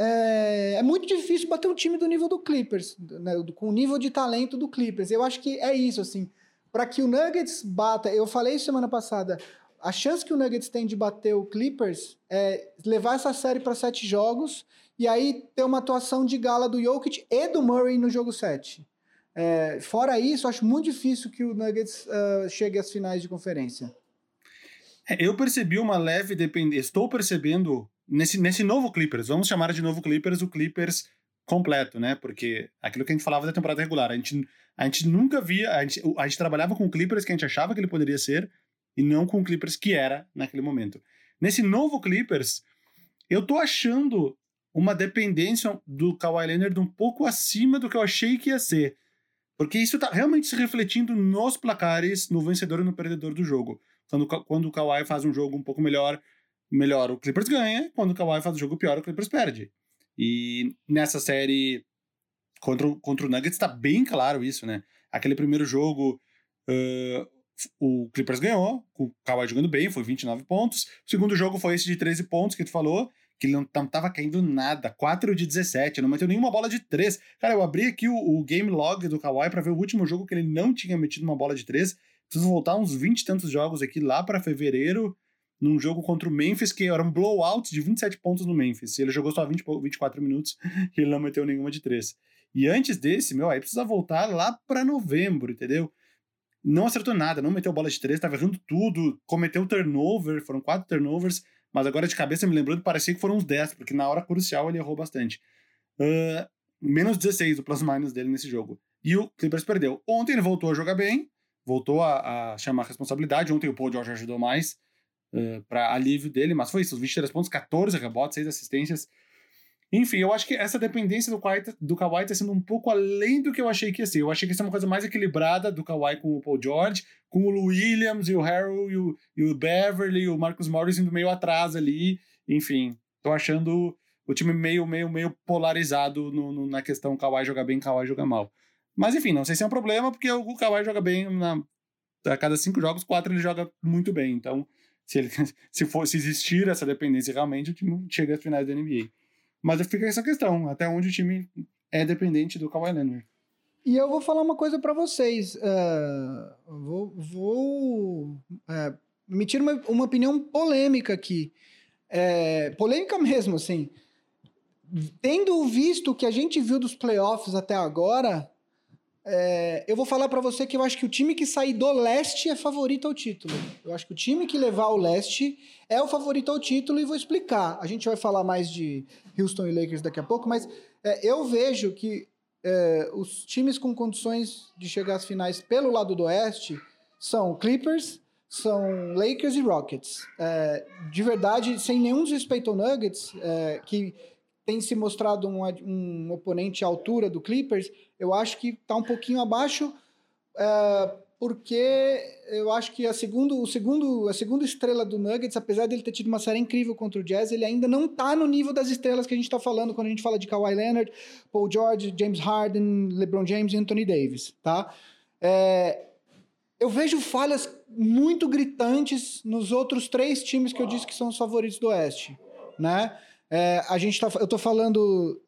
é, é, muito difícil bater um time do nível do Clippers, né, com o nível de talento do Clippers. Eu acho que é isso, assim. Para que o Nuggets bata, eu falei semana passada, a chance que o Nuggets tem de bater o Clippers é levar essa série para sete jogos e aí ter uma atuação de gala do Jokic e do Murray no jogo 7. É, fora isso, acho muito difícil que o Nuggets uh, chegue às finais de conferência. É, eu percebi uma leve dependência. Estou percebendo nesse, nesse novo Clippers, vamos chamar de novo Clippers o Clippers completo, né? Porque aquilo que a gente falava da temporada regular, a gente, a gente nunca via, a gente, a gente trabalhava com Clippers que a gente achava que ele poderia ser e não com Clippers que era naquele momento. Nesse novo Clippers, eu tô achando uma dependência do Kawhi Leonard um pouco acima do que eu achei que ia ser. Porque isso tá realmente se refletindo nos placares, no vencedor e no perdedor do jogo. Quando, quando o Kawhi faz um jogo um pouco melhor, melhor o Clippers ganha. Quando o Kawhi faz um jogo pior, o Clippers perde. E nessa série contra, contra o Nuggets tá bem claro isso, né? Aquele primeiro jogo, uh, o Clippers ganhou, o Kawhi jogando bem, foi 29 pontos. O segundo jogo foi esse de 13 pontos que tu falou, que ele não, não tava caindo nada. 4 de 17, não meteu nenhuma bola de 3. Cara, eu abri aqui o, o game log do Kawhi para ver o último jogo que ele não tinha metido uma bola de 3. Preciso voltar uns 20 e tantos jogos aqui lá para fevereiro, num jogo contra o Memphis, que era um blowout de 27 pontos no Memphis. Ele jogou só 20, 24 minutos e ele não meteu nenhuma de 3. E antes desse, meu, aí precisa voltar lá para novembro, entendeu? Não acertou nada, não meteu bola de 3, tava errando tudo, cometeu turnover, foram quatro turnovers, mas agora de cabeça me lembrando, parecia que foram uns 10, porque na hora crucial ele errou bastante. Uh, menos 16 o plus-minus dele nesse jogo. E o Clippers perdeu. Ontem ele voltou a jogar bem, voltou a, a chamar a responsabilidade. Ontem o Paul George ajudou mais uh, para alívio dele, mas foi isso: os 23 pontos, 14 rebotes, 6 assistências. Enfim, eu acho que essa dependência do Kawhi, do Kawhi tá sendo um pouco além do que eu achei que ia ser. Eu achei que ia ser uma coisa mais equilibrada do Kawhi com o Paul George, com o Williams e o Harrell e o, e o Beverly e o Marcus Morris indo meio atrás ali. Enfim, tô achando o time meio, meio, meio polarizado no, no, na questão Kawhi jogar bem, Kawhi jogar mal. Mas enfim, não sei se é um problema, porque o Kawhi joga bem na, a cada cinco jogos, quatro ele joga muito bem. Então, se, ele, se, for, se existir essa dependência realmente, o time chega às finais da NBA. Mas fica essa questão, até onde o time é dependente do Kawhi Leonard. E eu vou falar uma coisa para vocês. Uh, vou vou uh, emitir uma, uma opinião polêmica aqui. É, polêmica mesmo, assim. Tendo visto o que a gente viu dos playoffs até agora, é, eu vou falar para você que eu acho que o time que sair do leste é favorito ao título. Eu acho que o time que levar o leste é o favorito ao título e vou explicar. A gente vai falar mais de Houston e Lakers daqui a pouco, mas é, eu vejo que é, os times com condições de chegar às finais pelo lado do oeste são Clippers, são Lakers e Rockets. É, de verdade, sem nenhum desrespeito ao Nuggets, é, que tem se mostrado um, um oponente à altura do Clippers, eu acho que está um pouquinho abaixo, é, porque eu acho que a, segundo, o segundo, a segunda estrela do Nuggets, apesar dele ter tido uma série incrível contra o Jazz, ele ainda não está no nível das estrelas que a gente está falando quando a gente fala de Kawhi Leonard, Paul George, James Harden, LeBron James e Anthony Davis, tá? É, eu vejo falhas muito gritantes nos outros três times que eu disse que são os favoritos do Oeste, né? É, a gente tá, eu estou falando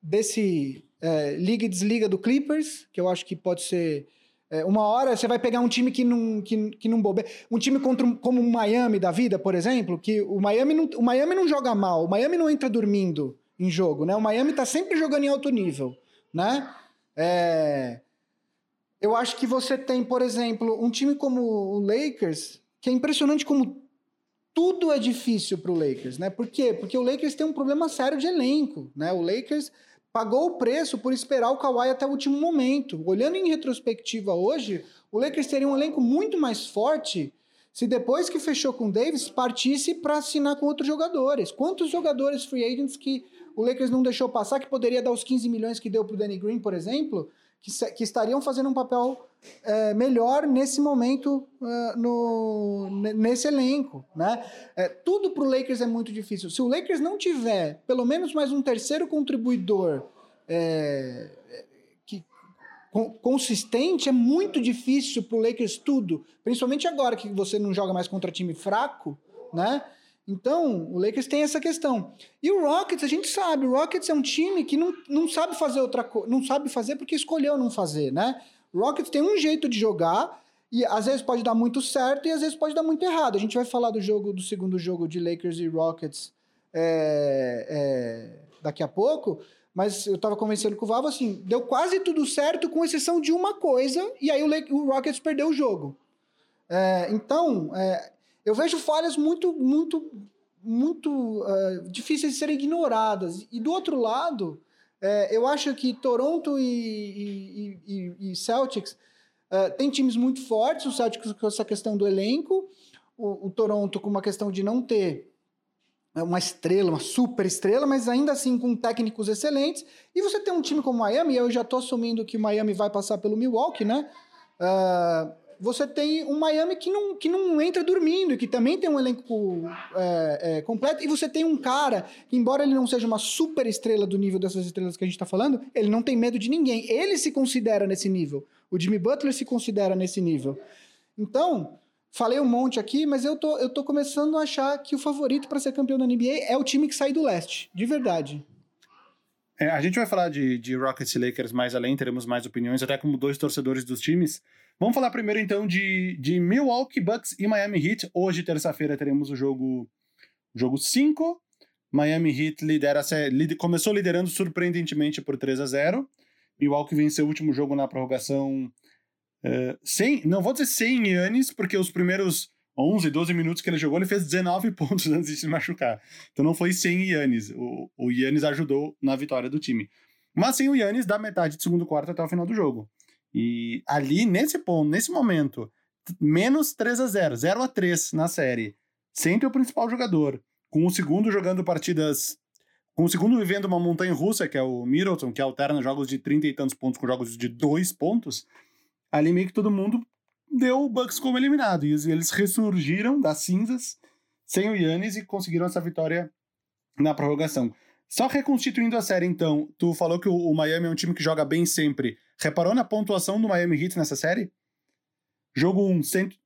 desse é, liga e desliga do Clippers, que eu acho que pode ser. É, uma hora você vai pegar um time que não, que, que não bobe. Um time contra, como o Miami da vida, por exemplo, que o Miami, não, o Miami não joga mal, o Miami não entra dormindo em jogo, né? O Miami tá sempre jogando em alto nível, né? É, eu acho que você tem, por exemplo, um time como o Lakers, que é impressionante como tudo é difícil para o Lakers, né? Por quê? Porque o Lakers tem um problema sério de elenco, né? O Lakers pagou o preço por esperar o Kawhi até o último momento. Olhando em retrospectiva hoje, o Lakers teria um elenco muito mais forte se depois que fechou com o Davis partisse para assinar com outros jogadores. Quantos jogadores free agents que o Lakers não deixou passar que poderia dar os 15 milhões que deu para o Danny Green, por exemplo, que, que estariam fazendo um papel é, melhor nesse momento uh, no, nesse elenco, né? É, tudo para o Lakers é muito difícil. Se o Lakers não tiver pelo menos mais um terceiro contribuidor é, que, consistente, é muito difícil para o Lakers tudo, principalmente agora que você não joga mais contra time fraco, né? Então, o Lakers tem essa questão. E o Rockets, a gente sabe, o Rockets é um time que não, não sabe fazer outra coisa, não sabe fazer porque escolheu não fazer, né? O Rockets tem um jeito de jogar e às vezes pode dar muito certo e às vezes pode dar muito errado. A gente vai falar do jogo, do segundo jogo de Lakers e Rockets é, é, daqui a pouco, mas eu tava conversando com o Vavo assim, deu quase tudo certo com exceção de uma coisa e aí o, o Rockets perdeu o jogo. É, então, é, eu vejo falhas muito, muito, muito uh, difíceis de serem ignoradas. E do outro lado, é, eu acho que Toronto e, e, e, e Celtics uh, têm times muito fortes, o Celtics com essa questão do elenco. O, o, Toronto com uma questão de não ter uma estrela, uma super estrela, mas ainda assim com técnicos excelentes. E você tem um time como Miami, eu já estou assumindo que o Miami vai passar pelo Milwaukee, né? Uh, você tem um Miami que não, que não entra dormindo, que também tem um elenco é, é, completo, e você tem um cara que, embora ele não seja uma super estrela do nível dessas estrelas que a gente está falando, ele não tem medo de ninguém. Ele se considera nesse nível. O Jimmy Butler se considera nesse nível. Então, Falei um monte aqui, mas eu tô, eu tô começando a achar que o favorito para ser campeão da NBA é o time que sai do leste, de verdade. É, a gente vai falar de, de Rockets e Lakers mais além, teremos mais opiniões, até como dois torcedores dos times. Vamos falar primeiro então de, de Milwaukee Bucks e Miami Heat. Hoje, terça-feira, teremos o jogo jogo 5. Miami Heat lidera, começou liderando surpreendentemente por 3 a 0 Milwaukee venceu o último jogo na prorrogação Uh, sem, não vou dizer sem Yannis, porque os primeiros 11, 12 minutos que ele jogou, ele fez 19 pontos antes de se machucar. Então não foi sem Yannis. O, o Yannis ajudou na vitória do time. Mas sem o Yannis, da metade do segundo quarto até o final do jogo. E ali, nesse ponto, nesse momento, menos 3 a 0 0 a 3 na série, sem ter o principal jogador, com o segundo jogando partidas. Com o segundo vivendo uma montanha russa, que é o Middleton, que alterna jogos de 30 e tantos pontos com jogos de 2 pontos ali meio que todo mundo deu o Bucks como eliminado. E eles ressurgiram das cinzas sem o Yannis e conseguiram essa vitória na prorrogação. Só reconstituindo a série, então, tu falou que o, Miami é um time que joga bem sempre. Reparou na pontuação do Miami Heat nessa série? Jogo 1,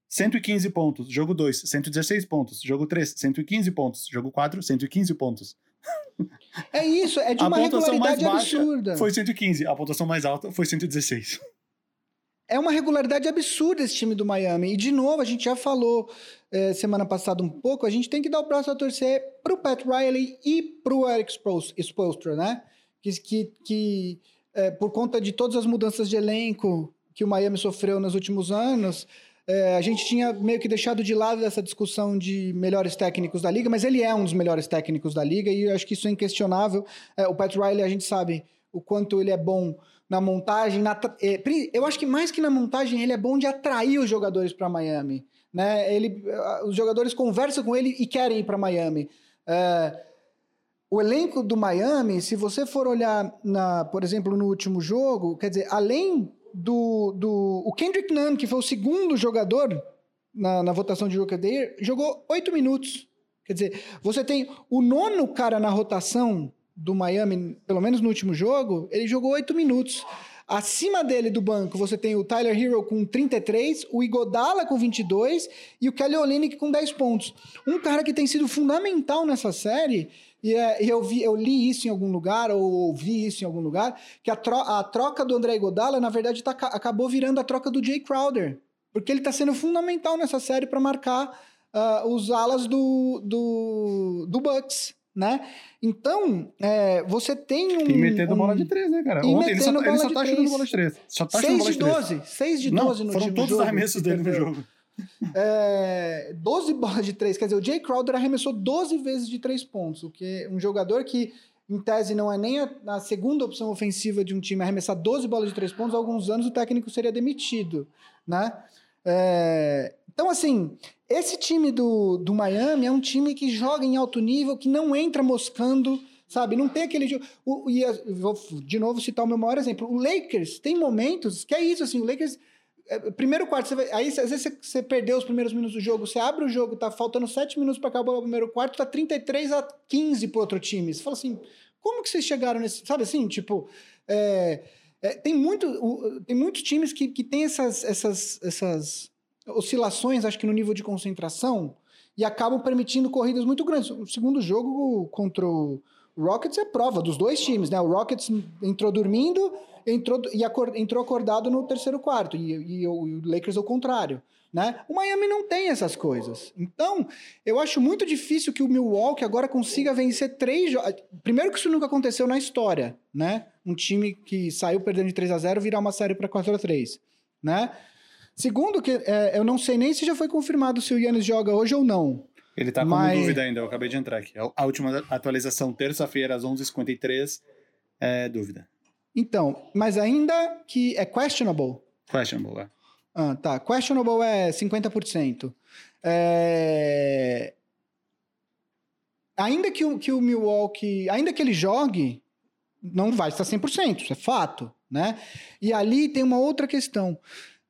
115 pontos. Jogo 2, 116 pontos. Jogo 3, 115 pontos. Jogo 4, 115 pontos. É isso, é de a uma regularidade absurda. Foi 115, a pontuação mais alta foi 116 é uma regularidade absurda esse time do Miami. E, de novo, a gente já falou é, semana passada um pouco, a gente tem que dar o braço a torcer pro Pat Riley e pro Eric Spoelstra, né? Que, que, que é, por conta de todas as mudanças de elenco que o Miami sofreu nos últimos anos, é, a gente tinha meio que deixado de lado essa discussão de melhores técnicos da liga, mas ele é um dos melhores técnicos da liga e eu acho que isso é inquestionável. É, o Pat Riley, a gente sabe o quanto ele é bom na montagem. Na, é, eu acho que mais que na montagem, ele é bom de atrair os jogadores para Miami. Né? Ele, os jogadores conversam com ele e querem ir para Miami. É, o elenco do Miami, se você for olhar, na, por exemplo, no último jogo, quer dizer, além do, do o Kendrick Nunn, que foi o segundo jogador na, na votação de Rookie Day, jogou oito minutos. Quer dizer, você tem o nono cara na rotação do Miami, pelo menos no último jogo, ele jogou 8 minutos. Acima dele do banco, você tem o Tyler Hero com 33, o Igodala com 22 e o Kelly Olynyk com 10 pontos. Um cara que tem sido fundamental nessa série, e é, eu, vi, eu li isso em algum lugar, ou ouvi isso em algum lugar, que a, tro a troca do André Igodala, na verdade, tá, acabou virando a troca do Jay Crowder. Porque ele está sendo fundamental nessa série para marcar uh, os alas do, do, do Bucks né? Então, é, você tem um. E metendo um... bola de três, né, cara? Ontem ele só, tá- ele só tá chutando bola de três. Só tá 6 de 12. 6 de 12 Não, no Foram todos os arremessos dele no jogo. É, 12 bolas de três. Quer dizer, o Jay Crowder arremessou 12 vezes de três pontos, o que um jogador que, em tese, não é nem a, a, segunda opção ofensiva de um time arremessar 12 bolas de três pontos, há alguns anos o técnico seria demitido, né? É, então, assim, esse time do, do Miami é um time que joga em alto nível, que não entra moscando, sabe? Não tem aquele jogo. E vou de novo citar o meu maior exemplo. O Lakers tem momentos que é isso, assim, o Lakers. É, primeiro quarto, vai, aí às vezes você, você, perdeu os primeiros minutos do jogo, você abre o jogo, tá faltando 7 minutos para acabar o primeiro quarto, tá 33 a 15 pro outro time. Você fala assim, como que vocês chegaram nesse. Sabe assim, tipo. É, é, tem, muito, tem muitos times que, que tem essas, essas, essas oscilações, acho que no nível de concentração, e acabam permitindo corridas muito grandes. O segundo jogo contra o Rockets é prova dos dois times, né? O Rockets entrou dormindo entrou, e acor, entrou acordado no terceiro quarto, e, e, e o Lakers ao contrário. Né? O Miami não tem essas coisas. Então, eu acho muito difícil que o Milwaukee agora consiga vencer três jogos. Primeiro que isso nunca aconteceu na história, né? Um time que saiu perdendo de 3 a 0 virar uma série para 4 a 3 né? Segundo, que é, eu não sei nem se já foi confirmado se o Yannis joga hoje ou não. Ele tá mas... com dúvida ainda, eu acabei de entrar aqui. A última atualização, terça-feira, às 11h53, é dúvida. Então, mas ainda que é questionable. Questionable, é. Ah, tá. Questionable é 50%. É... Ainda que o, que o Milwaukee, ainda que ele jogue, não vai estar 100%, isso é fato, né? E ali tem uma outra questão.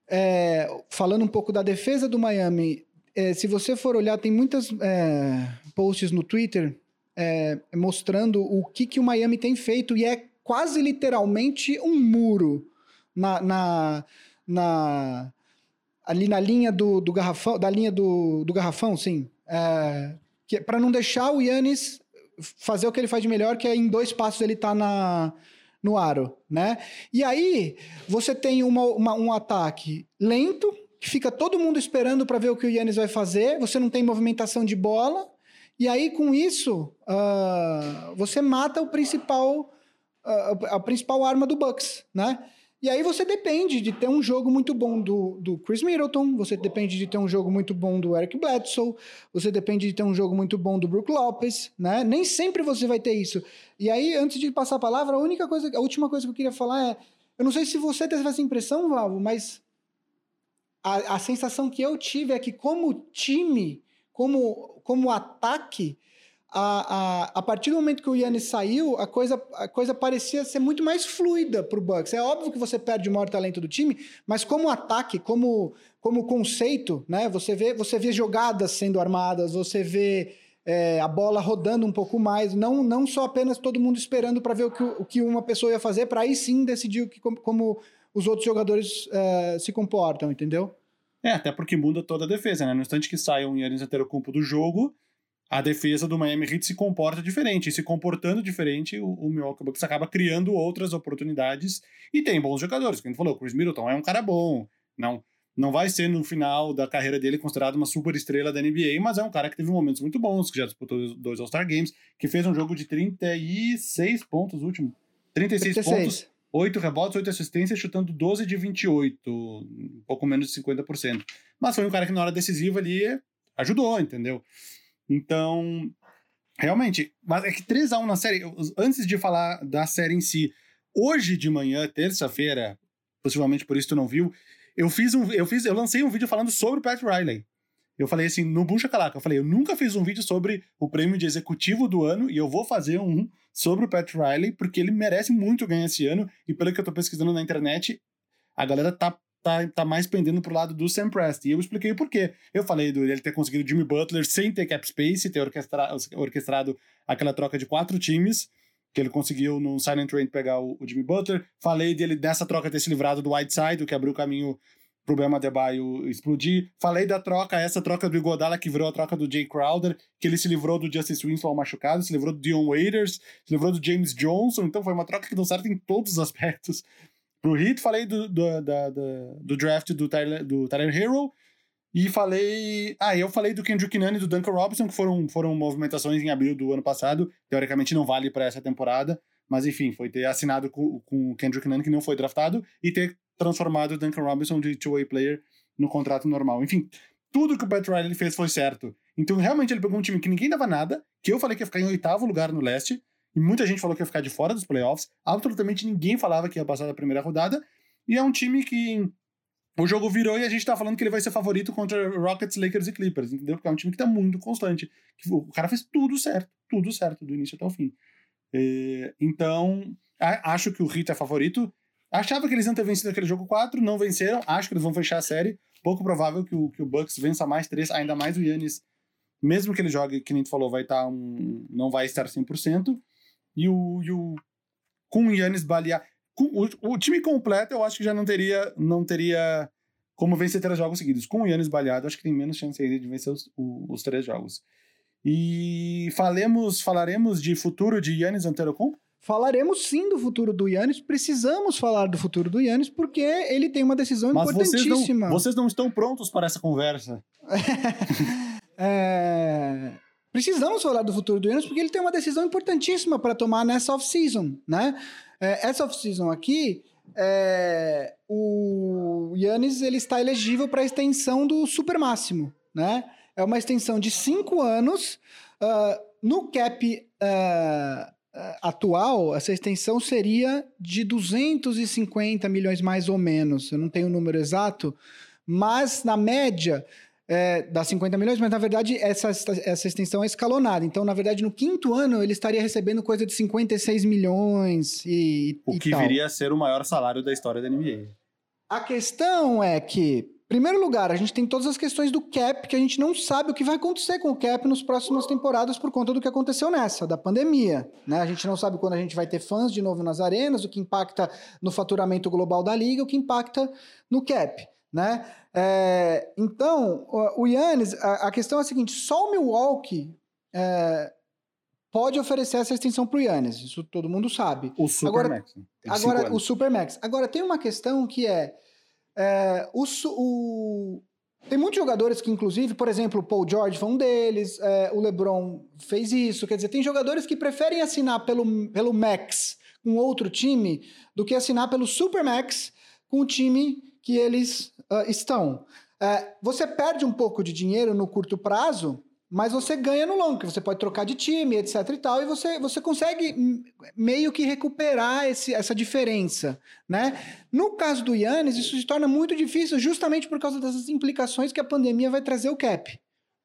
É, falando um pouco da defesa do Miami, é, se você for olhar, tem muitas é, posts no Twitter é, mostrando o que, que o Miami tem feito e é quase literalmente um muro na, na, na ali na linha do, do garrafão, da linha do, do garrafão, sim, é, para não deixar o Yannis fazer o que ele faz de melhor, que é em dois passos ele tá na no aro, né? E aí você tem uma, uma, um ataque lento, que fica todo mundo esperando para ver o que o Yannis vai fazer, você não tem movimentação de bola, e aí com isso uh, você mata o principal uh, a principal arma do Bucks, né? E aí você depende de ter um jogo muito bom do, do Chris Middleton, você depende de ter um jogo muito bom do Eric Bledsoe, você depende de ter um jogo muito bom do Brook Lopes, né? Nem sempre você vai ter isso. E aí, antes de passar a palavra, a única coisa, a última coisa que eu queria falar é, eu não sei se você teve essa impressão, Valvo, mas a, a sensação que eu tive é que como time, como, como ataque, a, a, a partir do momento que o Yannis saiu, a coisa, a coisa parecia ser muito mais fluida para o Bucks. É óbvio que você perde o maior talento do time, mas como ataque, como, como conceito, né? Você vê, você vê jogadas sendo armadas, você vê é, a bola rodando um pouco mais, não, não só apenas todo mundo esperando para ver o que, o que uma pessoa ia fazer, para aí sim decidir o que, como, como os outros jogadores é, se comportam, entendeu? É, até porque muda toda a defesa, né? No instante que sai um Yannis Antetokounmpo do jogo, a defesa do Miami Heat se comporta diferente. E se comportando diferente, o, o Milwaukee Bucks acaba criando outras oportunidades e tem bons jogadores. Como a gente falou, o Chris Middleton é um cara bom. Não, não vai ser no final da carreira dele considerado uma super estrela da NBA, mas é um cara que teve momentos muito bons, que já disputou dois All-Star Games, que fez um jogo de 36 pontos último. 36, 36. pontos, 8 rebotes, 8 assistências, chutando 12 de 28, um pouco menos de 50%. Mas foi um cara que na hora decisiva ali ajudou, entendeu? Então, realmente, mas é que 3x1 na série, antes de falar da série em si, hoje de manhã, terça-feira, possivelmente por isso tu não viu, eu fiz um, eu fiz, eu lancei um vídeo falando sobre o Pat Riley. Eu falei assim, no Buncha Calaca, eu falei, eu nunca fiz um vídeo sobre o prêmio de executivo do ano e eu vou fazer um sobre o Pat Riley porque ele merece muito ganhar esse ano e pelo que eu tô pesquisando na internet, a galera tá tá, tá mais pendendo pro lado do Sam Prest. E eu expliquei o porquê. Eu falei do ele ter conseguido Jimmy Butler sem ter cap space, ter orquestra, orquestrado aquela troca de quatro times, que ele conseguiu no Silent Train pegar o, o Jimmy Butler. Falei dele dessa troca ter se livrado do Whiteside, o que abriu o caminho pro Bema Debaio explodir. Falei da troca, essa troca do Igodala que virou a troca do Jay Crowder, que ele se livrou do Justice Winslow machucado, se livrou do Dion Waiters, se livrou do James Johnson, então foi uma troca que deu certo em todos os aspectos pro Heat, falei do, do, da, do, do draft do Tyler, do Tyler Hero, e falei. Ah, eu falei do Kendrick Nunn e do Duncan Robinson, que foram, foram movimentações em abril do ano passado. Teoricamente não vale para essa temporada. Mas enfim, foi ter assinado com, com o Kendrick Nunn, que não foi draftado, e ter transformado o Duncan Robinson de two-way player no contrato normal. Enfim, tudo que o Pat Riley fez foi certo. Então, realmente, ele pegou um time que ninguém dava nada, que eu falei que ia ficar em oitavo lugar no leste, e muita gente falou que ia ficar de fora dos playoffs. Absolutamente ninguém falava que ia passar da primeira rodada. E é um time que o jogo virou e a gente tá falando que ele vai ser favorito contra Rockets, Lakers e Clippers, entendeu? Porque é um time que tá muito constante. O cara fez tudo certo, tudo certo, do início até o fim. É, então, acho que o Heat é favorito. Achava que eles iam ter vencido aquele jogo 4, não venceram. Acho que eles vão fechar a série. Pouco provável que o, que o Bucks vença mais três, ainda mais o Yannis. Mesmo que ele jogue, que nem tu falou, vai estar tá um, não vai estar 100%. E o, e o com o Yannis balear. Com, o, o, time completo, eu acho que já não teria, não teria como vencer três jogos seguidos. Com o Yannis baleado, acho que tem menos chance ainda de vencer os, os três jogos. E falemos, falaremos de futuro de Yannis Antetokounmpo? Falaremos sim do futuro do Yannis, precisamos falar do futuro do Yannis porque ele tem uma decisão Mas importantíssima. Vocês não, vocês não estão prontos para essa conversa. é... Precisamos falar do futuro do Yannis porque ele tem uma decisão importantíssima para tomar nessa off-season, né? É, essa off-season aqui, é, o Yannis ele está elegível para a extensão do super máximo, né? É uma extensão de cinco anos. Uh, no cap uh, atual, essa extensão seria de 250 milhões mais ou menos. Eu não tenho o número exato, mas na média é, dá 50 milhões, mas na verdade essa, essa extensão é escalonada. Então, na verdade, no quinto ano ele estaria recebendo coisa de 56 milhões e. O e que tal. viria a ser o maior salário da história da NBA. A questão é que, em primeiro lugar, a gente tem todas as questões do cap, que a gente não sabe o que vai acontecer com o cap nas próximas temporadas por conta do que aconteceu nessa, da pandemia. Né? A gente não sabe quando a gente vai ter fãs de novo nas arenas, o que impacta no faturamento global da liga, o que impacta no cap. Né? É, então, o Yannis, a, a, questão é a seguinte: só o Milwaukee é, pode oferecer essa extensão para o Yannis, isso todo mundo sabe. O Supermax. Agora, agora o Supermax. Agora, tem uma questão que é, é o, o, tem muitos jogadores que, inclusive, por exemplo, o Paul George foi um deles, é, o LeBron fez isso. Quer dizer, tem jogadores que preferem assinar pelo, pelo Max com outro time do que assinar pelo Supermax com o time que eles uh, estão. Uh, você perde um pouco de dinheiro no curto prazo, mas você ganha no longo, que você pode trocar de time, etc e tal, e você, você consegue meio que recuperar esse, essa diferença, né? No caso do Yannis, isso se torna muito difícil justamente por causa dessas implicações que a pandemia vai trazer o cap,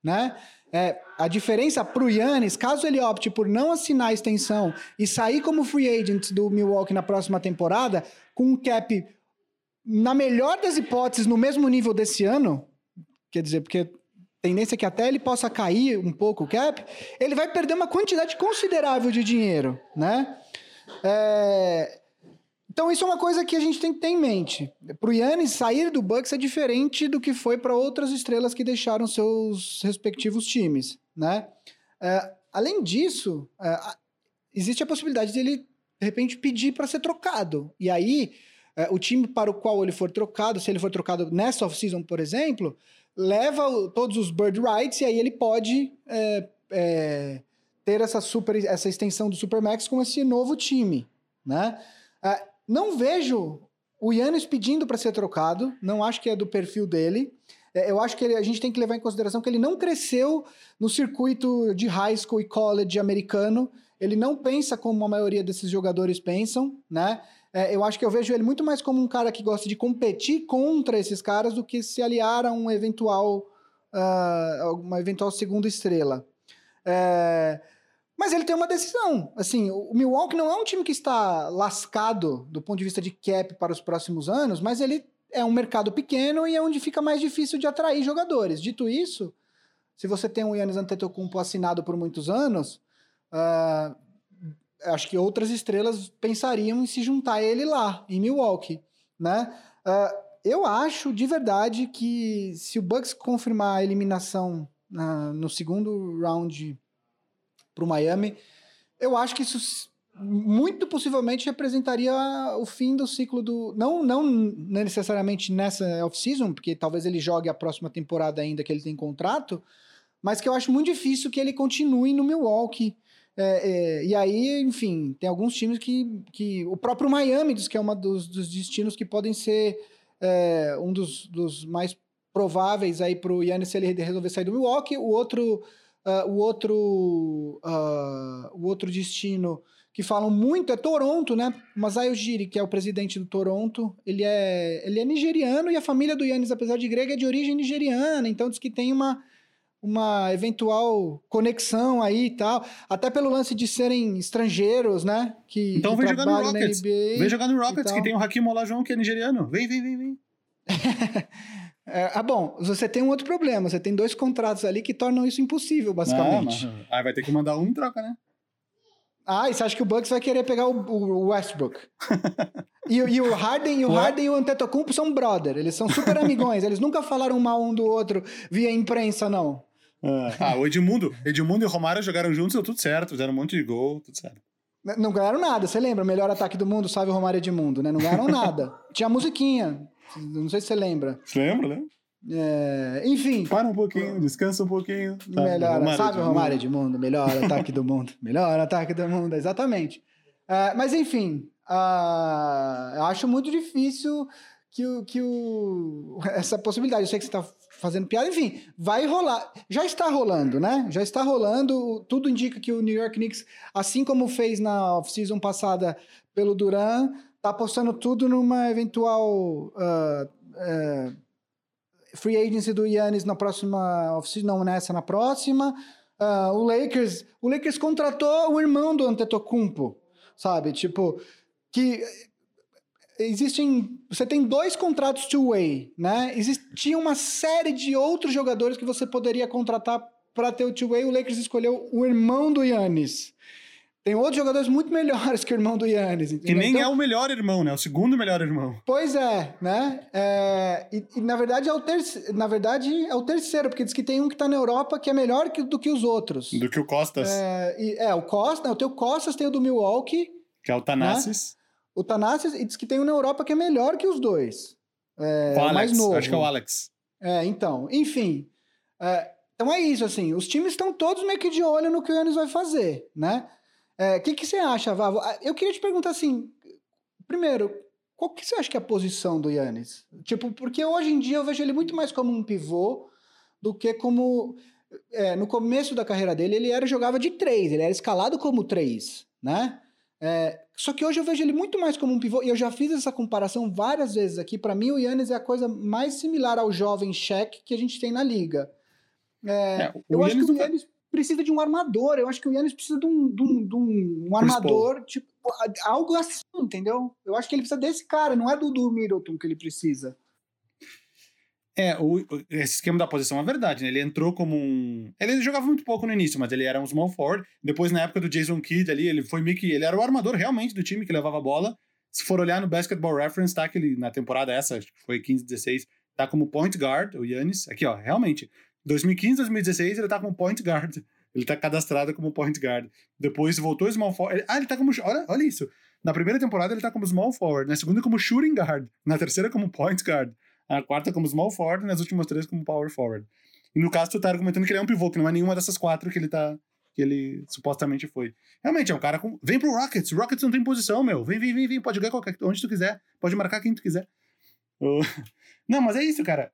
né? É, a diferença para o Yannis, caso ele opte por não assinar a extensão e sair como free agent do Milwaukee na próxima temporada, com um cap, na melhor das hipóteses, no mesmo nível desse ano, quer dizer, porque tendência é que até ele possa cair um pouco o cap, ele vai perder uma quantidade considerável de dinheiro, né? É... Então isso é uma coisa que a gente tem que ter em mente. Para o Yannis sair do Bucks é diferente do que foi para outras estrelas que deixaram seus respectivos times, né? É, além disso, é, existe a possibilidade dele de repente pedir para ser trocado. E aí o time para o qual ele for trocado, se ele for trocado nessa off-season, por exemplo, leva todos os bird rights e aí ele pode é, é, ter essa super essa extensão do Supermax com esse novo time, né? É, não vejo o Yannis pedindo para ser trocado, não acho que é do perfil dele. É, eu acho que ele, a gente tem que levar em consideração que ele não cresceu no circuito de high school e college americano. Ele não pensa como a maioria desses jogadores pensam, né? É, eu acho que eu vejo ele muito mais como um cara que gosta de competir contra esses caras do que se aliar a um eventual, uh, uma eventual segunda estrela. É, mas ele tem uma decisão. Assim, o Milwaukee não é um time que está lascado do ponto de vista de cap para os próximos anos, mas ele é um mercado pequeno e é onde fica mais difícil de atrair jogadores. Dito isso, se você tem um Yannis Antetokounmpo assinado por muitos anos, uh, acho que outras estrelas pensariam em se juntar a ele lá, em Milwaukee, né? Uh, eu acho de verdade que se o Bucks confirmar a eliminação uh, no segundo round para o Miami, eu acho que isso muito possivelmente representaria o fim do ciclo do. Não, não necessariamente nessa off-season, porque talvez ele jogue a próxima temporada ainda que ele tem contrato, mas que eu acho muito difícil que ele continue no Milwaukee. É, é, e aí, enfim, tem alguns times que, que. O próprio Miami diz que é um dos, dos destinos que podem ser é, um dos, dos mais prováveis aí para o Yannis ele resolver sair do Milwaukee. O outro, uh, o outro, uh, o outro destino que falam muito é Toronto, né? Masai Ujiri, que é o presidente do Toronto, ele é, ele é nigeriano e a família do Yannis, apesar de grega, é de origem nigeriana. Então diz que tem uma uma eventual conexão aí e tal, até pelo lance de serem estrangeiros, né? Que, então que vem jogar no Rockets. Vem jogar no Rockets, que tem o Hakim Olajuwon, que é nigeriano. Vem, vem, vem, vem. é, ah, bom, você tem um outro problema. Você tem dois contratos ali que tornam isso impossível, basicamente. Ah, mas... Aí vai ter que mandar um em troca, né? Ah, e você acha que o Bucks vai querer pegar o, o Westbrook? e, e, o Harden e o Harden e o Antetokounmpo são brother. Eles são super amigões. Eles nunca falaram mal um do outro via imprensa, não. Ah, o Edmundo. Edmundo e Romário jogaram juntos, deu tudo certo. Fizeram um monte de gol, tudo certo. Não ganharam nada, você lembra? Melhor ataque do mundo, salve Romário Edmundo, né? Não ganharam nada. Tinha musiquinha. Não sei se você lembra. Lembra, né? É, enfim. Para um pouquinho, descansa um pouquinho. Sabe, melhor, Romário sabe o Romário Edmundo? Melhor ataque do mundo. Melhor ataque do mundo, exatamente. É, mas enfim, uh, eu acho muito difícil que, o, que o, essa possibilidade. Eu sei que você está fazendo piada, enfim, vai rolar. Já está rolando, né? Já está rolando. Tudo indica que o New York Knicks, assim como fez na off-season passada pelo Duran, tá apostando tudo numa eventual uh, uh, free agency do Yannis na próxima off não nessa, na próxima. Uh, o Lakers, o Lakers contratou o irmão do Antetokounmpo, sabe? Tipo, que existem, você tem dois contratos two-way, né? Existia uma série de outros jogadores que você poderia contratar para ter o two-way. O Lakers escolheu o irmão do Yannis. Tem outros jogadores muito melhores que o irmão do Yannis. Que nem então, é o melhor irmão, né? O segundo melhor irmão. Pois é, né? É, e, e, na verdade é o terceiro. Na verdade é o terceiro, porque diz que tem um que tá na Europa que é melhor que, do que os outros. Do que o Costas. É, e, é o Costas, né? o teu Costas tem o do Milwaukee. Que é o Tanassis. Né? O Tanassis, e diz que tem um na Europa que é melhor que os dois. É, o Alex, mais novo. Acho que é o Alex. É, então. Enfim. É, então é isso, assim. Os times estão todos meio que de olho no que o Yannis vai fazer, né? O é, que, que você acha, Vavo? Ah, eu queria te perguntar assim: primeiro, qual que você acha que é a posição do Yannis? Tipo, porque hoje em dia eu vejo ele muito mais como um pivô do que como. É, no começo da carreira dele, ele era jogava de três, ele era escalado como três, né? É, só que hoje eu vejo ele muito mais como um pivô, e eu já fiz essa comparação várias vezes aqui. Para mim, o Yannis é a coisa mais similar ao jovem Shaq que a gente tem na liga. É, é, eu acho que o Yannis precisa de um armador. Eu acho que o Yannis precisa de um, de um, de um, um armador, tipo, algo assim, entendeu? Eu acho que ele precisa desse cara, não é do, do Middleton que ele precisa. É, o, esse esquema da posição é verdade, né? Ele entrou como um. Ele jogava muito pouco no início, mas ele era um small forward. Depois, na época do Jason Kidd ali, ele foi meio que. Ele era o armador realmente do time que levava a bola. Se for olhar no Basketball Reference, tá? Que ele, na temporada essa, acho que foi 15, 16, tá como point guard, o Yannis. Aqui, ó, realmente. 2015, 2016, ele tá como point guard. Ele tá cadastrado como point guard. Depois voltou small forward. Ah, ele tá como. Olha, olha isso. Na primeira temporada ele tá como small forward. Na segunda, como shooting guard. Na terceira, como point guard. Na quarta, como small forward. nas últimas três, como power forward. E no caso, tu tá argumentando que ele é um pivô, que não é nenhuma dessas quatro que ele tá. Que ele supostamente foi. Realmente, é um cara com. Vem pro Rockets. Rockets não tem posição, meu. Vem, vem, vem, vem. Pode jogar qualquer... onde tu quiser. Pode marcar quem tu quiser. Não, mas é isso, cara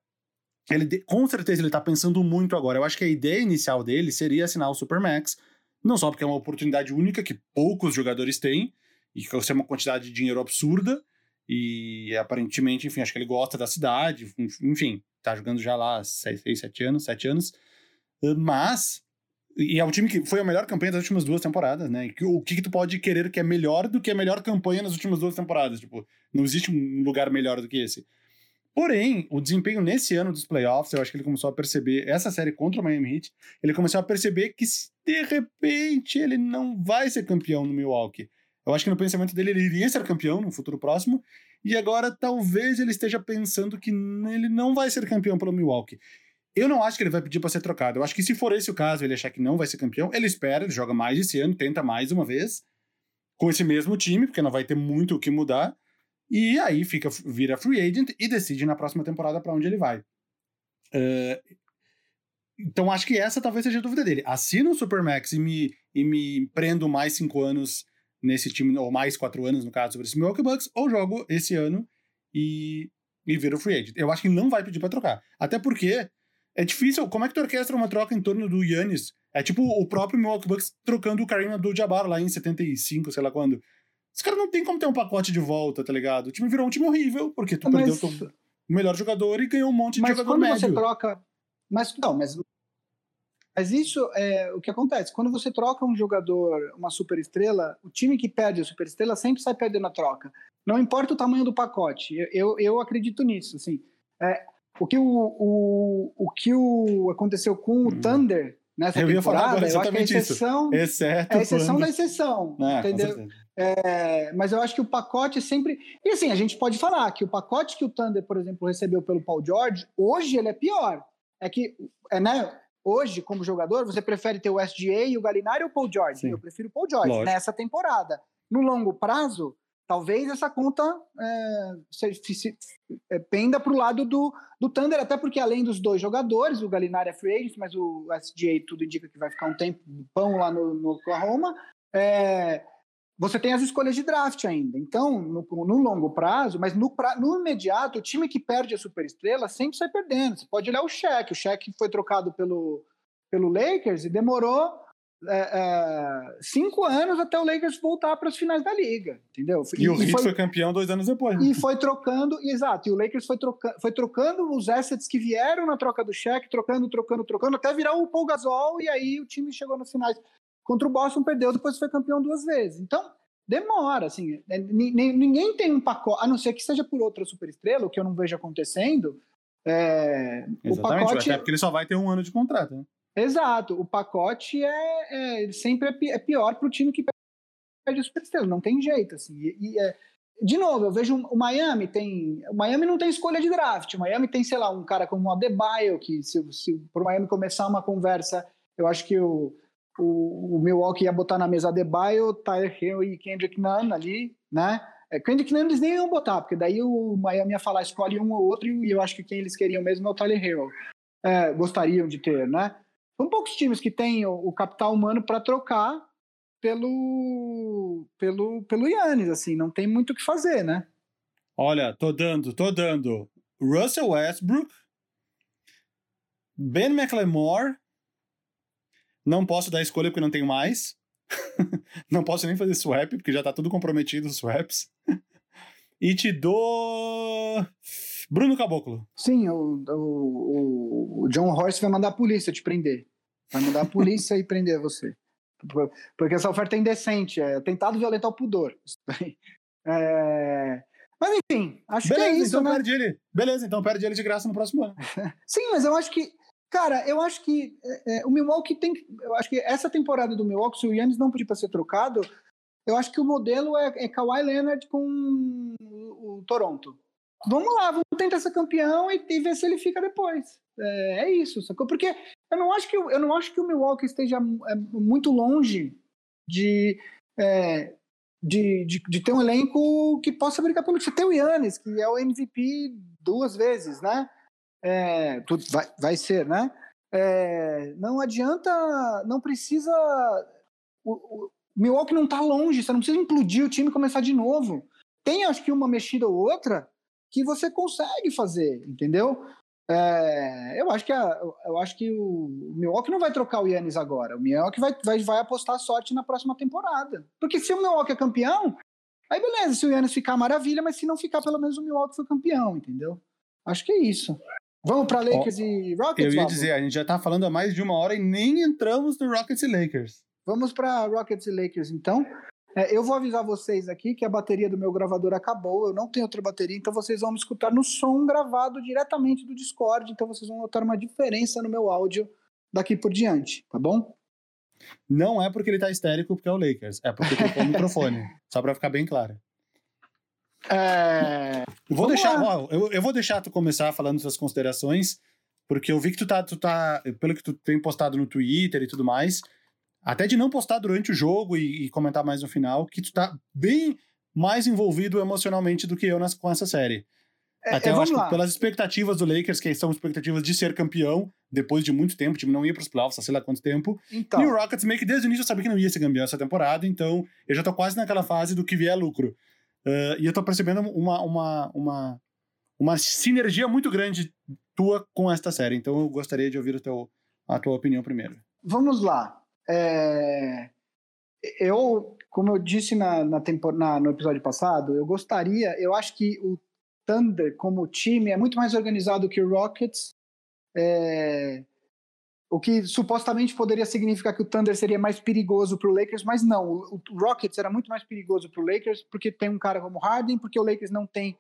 ele com certeza ele tá pensando muito agora. Eu acho que a ideia inicial dele seria assinar o Supermax, não só porque é uma oportunidade única que poucos jogadores têm e que é uma quantidade de dinheiro absurda e aparentemente, enfim, acho que ele gosta da cidade, enfim, tá jogando já lá 6, 7 anos, 7 anos. Mas e é um time que foi a melhor campanha das últimas duas temporadas, né? O que, que tu pode querer que é melhor do que a melhor campanha nas últimas duas temporadas? Tipo, não existe um lugar melhor do que esse. Porém, o desempenho nesse ano dos playoffs, eu acho que ele começou a perceber, essa série contra o Miami Heat, ele começou a perceber que de repente ele não vai ser campeão no Milwaukee. Eu acho que no pensamento dele ele iria ser campeão no futuro próximo, e agora talvez ele esteja pensando que ele não vai ser campeão pelo Milwaukee. Eu não acho que ele vai pedir para ser trocado. Eu acho que se for esse o caso, ele achar que não vai ser campeão, ele espera, ele joga mais esse ano, tenta mais uma vez com esse mesmo time, porque não vai ter muito o que mudar. E aí fica, vira free agent e decide na próxima temporada para onde ele vai. Uh, então acho que essa talvez seja a dúvida dele. Assino o Supermax e me, e me prendo mais cinco anos nesse time, ou mais quatro anos, no caso, sobre esse Milwaukee Bucks, ou jogo esse ano e, e viro free agent. Eu acho que ele não vai pedir para trocar. Até porque é difícil. Como é que tu orquestra uma troca em torno do Yannis? É tipo o próprio Milwaukee Bucks trocando o Kareem Abdul-Jabbar lá em 75, sei lá quando. Os caras não tem como ter um pacote de volta, tá ligado? O time virou um time horrível, porque tu mas, perdeu o melhor jogador e ganhou um monte de jogador médio. Mas quando você troca... Mas, não, mas... Mas isso é o que acontece. Quando você troca um jogador, uma superestrela, o time que perde a superestrela sempre sai perdendo a troca. Não importa o tamanho do pacote. Eu, eu acredito nisso, assim. É, o que o, o, o que o aconteceu com o hum. Thunder nessa eu temporada, eu acho que é exceção, Exceto é a exceção quando... da exceção, é, entendeu? É, mas eu acho que o pacote sempre. E assim, a gente pode falar que o pacote que o Thunder, por exemplo, recebeu pelo Paul George, hoje ele é pior. É que, é, né? Hoje, como jogador, você prefere ter o SGA e o Galinari ou o Paul George? Sim. Eu prefiro o Paul George Lógico. nessa temporada. No longo prazo, talvez essa conta é, se, se, é, penda para o lado do, do Thunder, até porque além dos dois jogadores, o Galinari é free agent, mas o SGA tudo indica que vai ficar um tempo pão lá no, no Oklahoma. É, você tem as escolhas de draft ainda. Então, no, no longo prazo, mas no, pra, no, imediato, o time que perde a superestrela sempre sai perdendo. Você pode olhar o cheque. O cheque foi trocado pelo, pelo Lakers e demorou é, é, cinco anos até o Lakers voltar para as finais da liga, entendeu? E, e o Heat foi, foi, campeão dois anos depois. E foi trocando, exato, e o Lakers foi, troca, foi trocando os assets que vieram na troca do cheque, trocando, trocando, trocando, até virar o Paul Gasol, e aí o time chegou nas finais contra o Boston, perdeu, depois foi campeão duas vezes. Então, demora, assim, é, ninguém tem um pacote, a não ser que seja por outra superestrela, o que eu não vejo acontecendo, é, Exatamente, o pacote... até porque ele só vai ter um ano de contrato, né? Exato, o pacote é, é sempre é, é pior para o time que perde o superestrela, não tem jeito, assim. E, e é, de novo, eu vejo o Miami tem, o Miami não tem escolha de draft. O Miami tem, sei lá, um cara como o Adebayo que se, se o Miami começar uma conversa, eu acho que o, o, o Milwaukee ia botar na mesa Adebayo, Tyler Hill e Kendrick Nunn ali, né? É, Kendrick Nunn eles nem iam botar, porque daí o Miami ia falar escolhe um ou outro e eu acho que quem eles queriam mesmo é o Tyler Hill. É, gostariam de ter, né? São poucos times que têm o, o capital humano para trocar pelo pelo pelo Yannis, assim, não tem muito o que fazer, né? Olha, tô dando, tô dando Russell Westbrook, Ben McLemore, não posso dar escolha porque não tenho mais. não posso nem fazer swap porque já tá tudo comprometido os swaps. e te dou Bruno Caboclo. Sim, o, o, o John Horst vai mandar a polícia te prender. Vai mandar a polícia e prender você. Porque essa oferta é indecente, é tentado violentar o pudor. É... Mas enfim, acho Beleza, que é isso. Então né? perde ele. Beleza, então perde ele de graça no próximo ano. Sim, mas eu acho que. Cara, eu acho que é, é o Milwaukee tem. Eu acho que essa temporada do Milwaukee, se o Yannis não pedir para ser trocado, eu acho que o modelo é, é Kawhi Leonard com o, o Toronto vamos lá, vamos tentar ser campeão e, e ver se ele fica depois. É, é, isso, sacou? Porque eu não acho que eu não acho que o Milwaukee esteja é, muito longe de, é, de, de, de, ter um elenco que possa brigar pelo Você tem o Yannis, que é o MVP duas vezes, né? É, vai, vai ser, né? É, não adianta, não precisa. O, o Milwaukee não tá longe, você não precisa implodir o time e começar de novo. Tem, acho que, uma mexida ou outra, que você consegue fazer, entendeu? É, eu acho que a, eu acho que o Milwaukee não vai trocar o Yannis agora. O Milwaukee vai, vai, vai apostar sorte na próxima temporada. Porque se o Milwaukee é campeão, aí beleza, se o Yannis ficar maravilha, mas se não ficar, pelo menos o Milwaukee foi campeão, entendeu? Acho que é isso. Vamos para Lakers e Rockets? Eu ia dizer, a gente já tá falando há mais de uma hora e nem entramos no Rockets e Lakers. Vamos para Rockets e Lakers, então. É, eu vou avisar vocês aqui que a bateria do meu gravador acabou, eu não tenho outra bateria, então vocês vão me escutar no som gravado diretamente do Discord, então vocês vão notar uma diferença no meu áudio daqui por diante, tá bom? Não é porque ele tá histérico porque é o Lakers, é porque tem o microfone, só pra ficar bem claro. É... Vou deixar, ó, eu, eu vou deixar tu começar falando suas considerações, porque eu vi que tu tá, tu tá, pelo que tu tem postado no Twitter e tudo mais, até de não postar durante o jogo e, e, comentar mais no final, que tu tá bem mais envolvido emocionalmente do que eu nas, com essa série. É, Até é, eu acho lá. que pelas expectativas do Lakers, que são expectativas de ser campeão, depois de muito tempo, o time não ia pros playoffs, sei lá quanto tempo. Então. E o Rockets meio que desde o início eu sabia que não ia ser campeão essa temporada, então eu já tô quase naquela fase do que vier lucro. Uh, e eu tô percebendo uma, uma, uma, uma sinergia muito grande tua com esta série, então eu gostaria de ouvir teu, a tua opinião primeiro. Vamos lá. É, eu, como eu disse na, na, na, no episódio passado, eu gostaria, eu acho que o Thunder como time é muito mais organizado que o Rockets, é, o que supostamente poderia significar que o Thunder seria mais perigoso para o Lakers, mas não, o, o Rockets era muito mais perigoso para o Lakers porque tem um cara como Harden, porque o Lakers não tem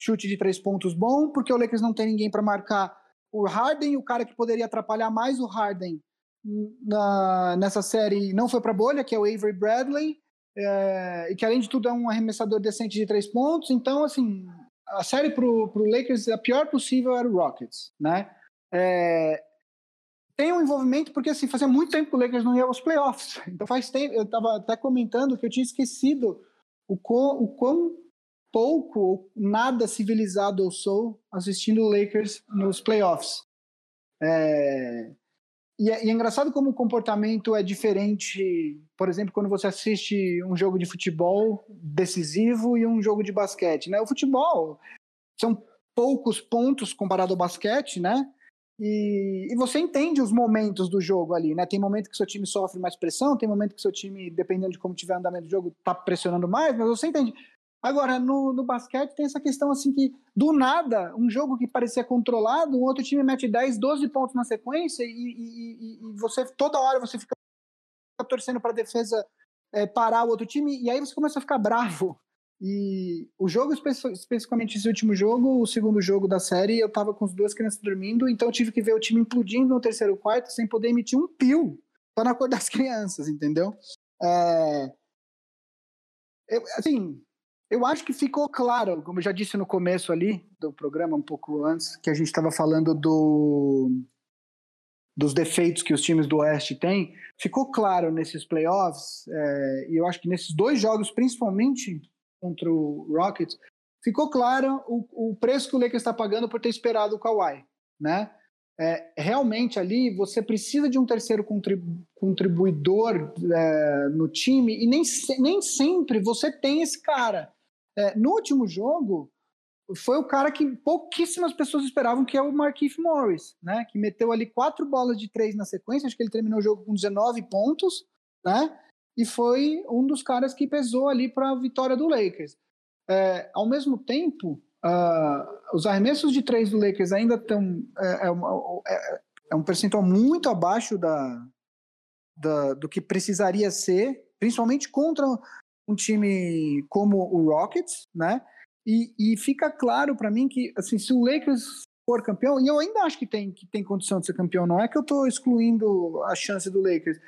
chute de três pontos bom, porque o Lakers não tem ninguém para marcar o Harden, o cara que poderia atrapalhar mais o Harden na, nessa série não foi para bolha, que é o Avery Bradley, é, e que além de tudo é um arremessador decente de três pontos. Então, assim, a série pro, pro Lakers, a pior possível era o Rockets, né? É, tem um envolvimento porque assim fazia muito tempo que o Lakers não ia aos playoffs. Então faz tempo, eu estava até comentando que eu tinha esquecido o quão, o quão pouco ou nada civilizado eu sou assistindo o Lakers nos playoffs. É, e é, e é, engraçado como o comportamento é diferente, por exemplo, quando você assiste um jogo de futebol decisivo e um jogo de basquete, né? O futebol são poucos pontos comparado ao basquete, né? E, e, você entende os momentos do jogo ali, né? Tem momento que seu time sofre mais pressão, tem momento que seu time, dependendo de como tiver andamento do jogo, tá pressionando mais, mas você entende. Agora, no, no basquete tem essa questão assim que, do nada, um jogo que parecia controlado, um outro time mete 10, 12 pontos na sequência e, e, e você, toda hora você fica torcendo para a defesa é, parar o outro time e aí você começa a ficar bravo. E o jogo, especificamente esse último jogo, o segundo jogo da série, eu tava com as duas crianças dormindo, então eu tive que ver o time implodindo no terceiro quarto sem poder emitir um pio para acordar as crianças, entendeu? É... Eu, assim, eu acho que ficou claro, como eu já disse no começo ali do programa, um pouco antes, que a gente estava falando do, dos defeitos que os times do Oeste têm, ficou claro nesses playoffs, é, e eu acho que nesses dois jogos, principalmente contra o Rockets, ficou claro o, o preço que o Lakers está pagando por ter esperado o Kawhi, né? É, realmente ali você precisa de um terceiro contribu contribuidor é, no time e nem, nem sempre você tem esse cara. É, no último jogo, foi o cara que pouquíssimas pessoas esperavam, que é o Marquise Morris, né? Que meteu ali quatro bolas de três na sequência, acho que ele terminou o jogo com 19 pontos, né? E foi um dos caras que pesou ali para a vitória do Lakers. É, ao mesmo tempo, uh, os arremessos de três do Lakers ainda estão. É, é, é, é, um percentual muito abaixo da, da, do que precisaria ser, principalmente contra um time como o Rockets, né? E, e fica claro para mim que, assim, se o Lakers for campeão, e eu ainda acho que tem, que tem condição de ser campeão, não é que eu estou excluindo a chance do Lakers,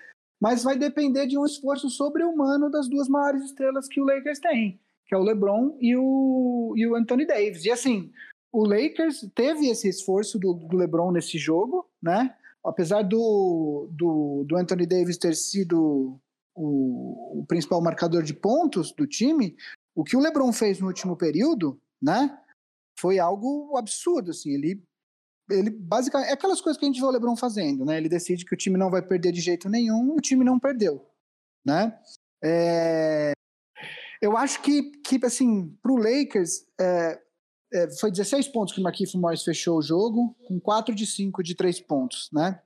mas vai depender de um esforço sobre-humano das duas maiores estrelas que o Lakers tem, que é o LeBron e o, e o Anthony Davis. E assim, o Lakers teve esse esforço do, do LeBron nesse jogo, né? Apesar do, do, do Anthony Davis ter sido o, o, principal marcador de pontos do time, o que o LeBron fez no último período, né, foi algo absurdo, assim, ele ele basicamente é aquelas coisas que a gente vê o LeBron fazendo, né? Ele decide que o time não vai perder de jeito nenhum, o time não perdeu, né? É, eu acho que, que assim, pro Lakers, é, é, foi 16 pontos que o Marquinhos Morris fechou o jogo, com 4 de 5 de 3 pontos, né?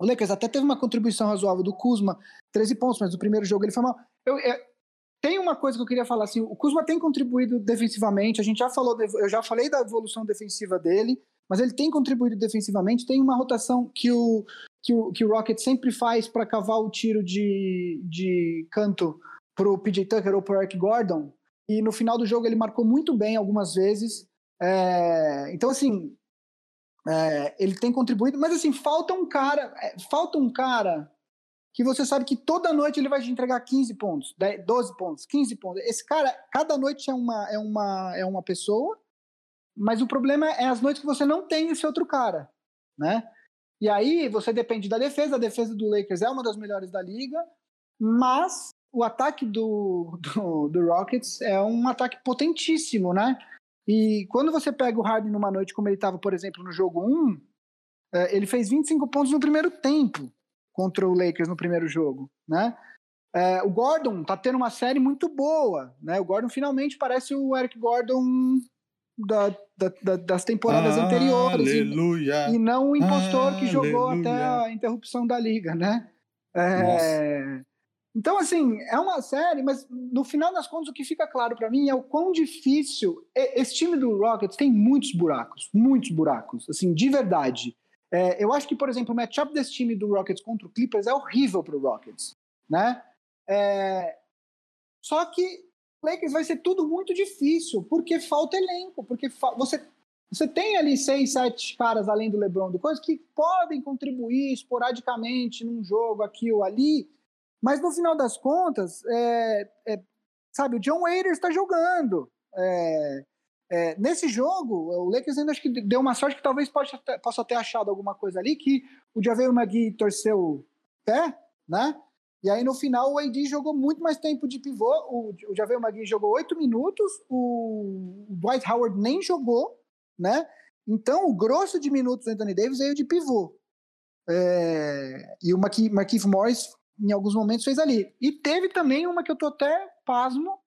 O Lakers até teve uma contribuição razoável do Kuzma, 13 pontos, mas no primeiro jogo ele foi mal. Eu, eu, tem uma coisa que eu queria falar assim, o Kuzma tem contribuído defensivamente, a gente já falou, eu já falei da evolução defensiva dele, mas ele tem contribuído defensivamente, tem uma rotação que o que o, que o Rocket sempre faz para cavar o tiro de, de canto pro PJ Tucker ou pro Eric Gordon, e no final do jogo ele marcou muito bem algumas vezes. É, então, assim, é, ele tem contribuído, mas assim, falta um cara, é, falta um cara que você sabe que toda noite ele vai te entregar 15 pontos, 10, 12 pontos, 15 pontos. Esse cara, cada noite é uma, é uma, é uma pessoa, mas o problema é as noites que você não tem esse outro cara, né? E aí você depende da defesa, a defesa do Lakers é uma das melhores da liga, mas o ataque do, do, do Rockets é um ataque potentíssimo, né? E quando você pega o Harden numa noite como ele estava, por exemplo, no jogo 1, é, ele fez 25 pontos no primeiro tempo contra o Lakers no primeiro jogo, né? É, o Gordon tá tendo uma série muito boa, né? O Gordon finalmente parece o Eric Gordon da, da, da, das temporadas anteriores. Aleluia! E, e não o impostor que jogou até a interrupção da liga, né? É, então, assim, é uma série, mas no final das contas, o que fica claro para mim é o quão difícil. Esse time do Rockets tem muitos buracos, muitos buracos, assim, de verdade. É, eu acho que, por exemplo, o matchup desse time do Rockets contra o Clippers é horrível para o Rockets, né? É, só que Lakers vai ser tudo muito difícil, porque falta elenco, porque fa você, você tem ali seis, sete caras além do LeBron, do coisa que podem contribuir esporadicamente num jogo aqui ou ali, mas no final das contas, é, é, sabe, o John Waiters está jogando. É, é, nesse jogo, o Lakers ainda acho que deu uma sorte que talvez possa ter, possa ter achado alguma coisa ali, que o Javier Magui torceu o pé, né? E aí no final o AD jogou muito mais tempo de pivô. O, o Javier Magui jogou oito minutos, o, Dwight Howard nem jogou, né? Então o grosso de minutos do Anthony Davis veio de pivô. É, e o Marquise Morris em alguns momentos fez ali. E teve também uma que eu tô até pasmo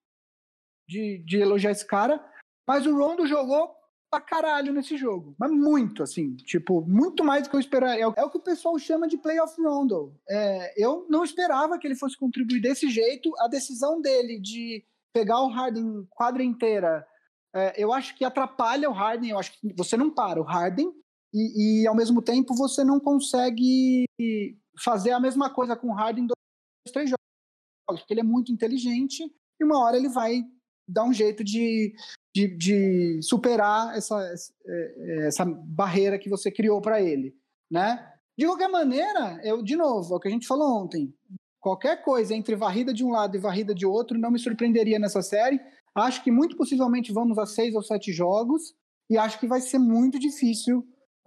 de, de elogiar esse cara, mas o Rondo jogou pra caralho nesse jogo. Mas muito, assim. Tipo, muito mais do que eu esperava. É, é o que o pessoal chama de playoff rondo. É, eu não esperava que ele fosse contribuir desse jeito. A decisão dele de pegar o Harden quadra inteira, é, eu acho que atrapalha o Harden. Eu acho que você não para o Harden e, e ao mesmo tempo você não consegue fazer a mesma coisa com o Harden dois, três jogos. Porque ele é muito inteligente e uma hora ele vai dar um jeito de, de, de superar essa, é, essa barreira que você criou para ele, né? De qualquer maneira, eu de novo, é o que a gente falou ontem. Qualquer coisa entre varrida de um lado e varrida de outro não me surpreenderia nessa série. Acho que muito possivelmente vamos a seis ou sete jogos e acho que vai ser muito difícil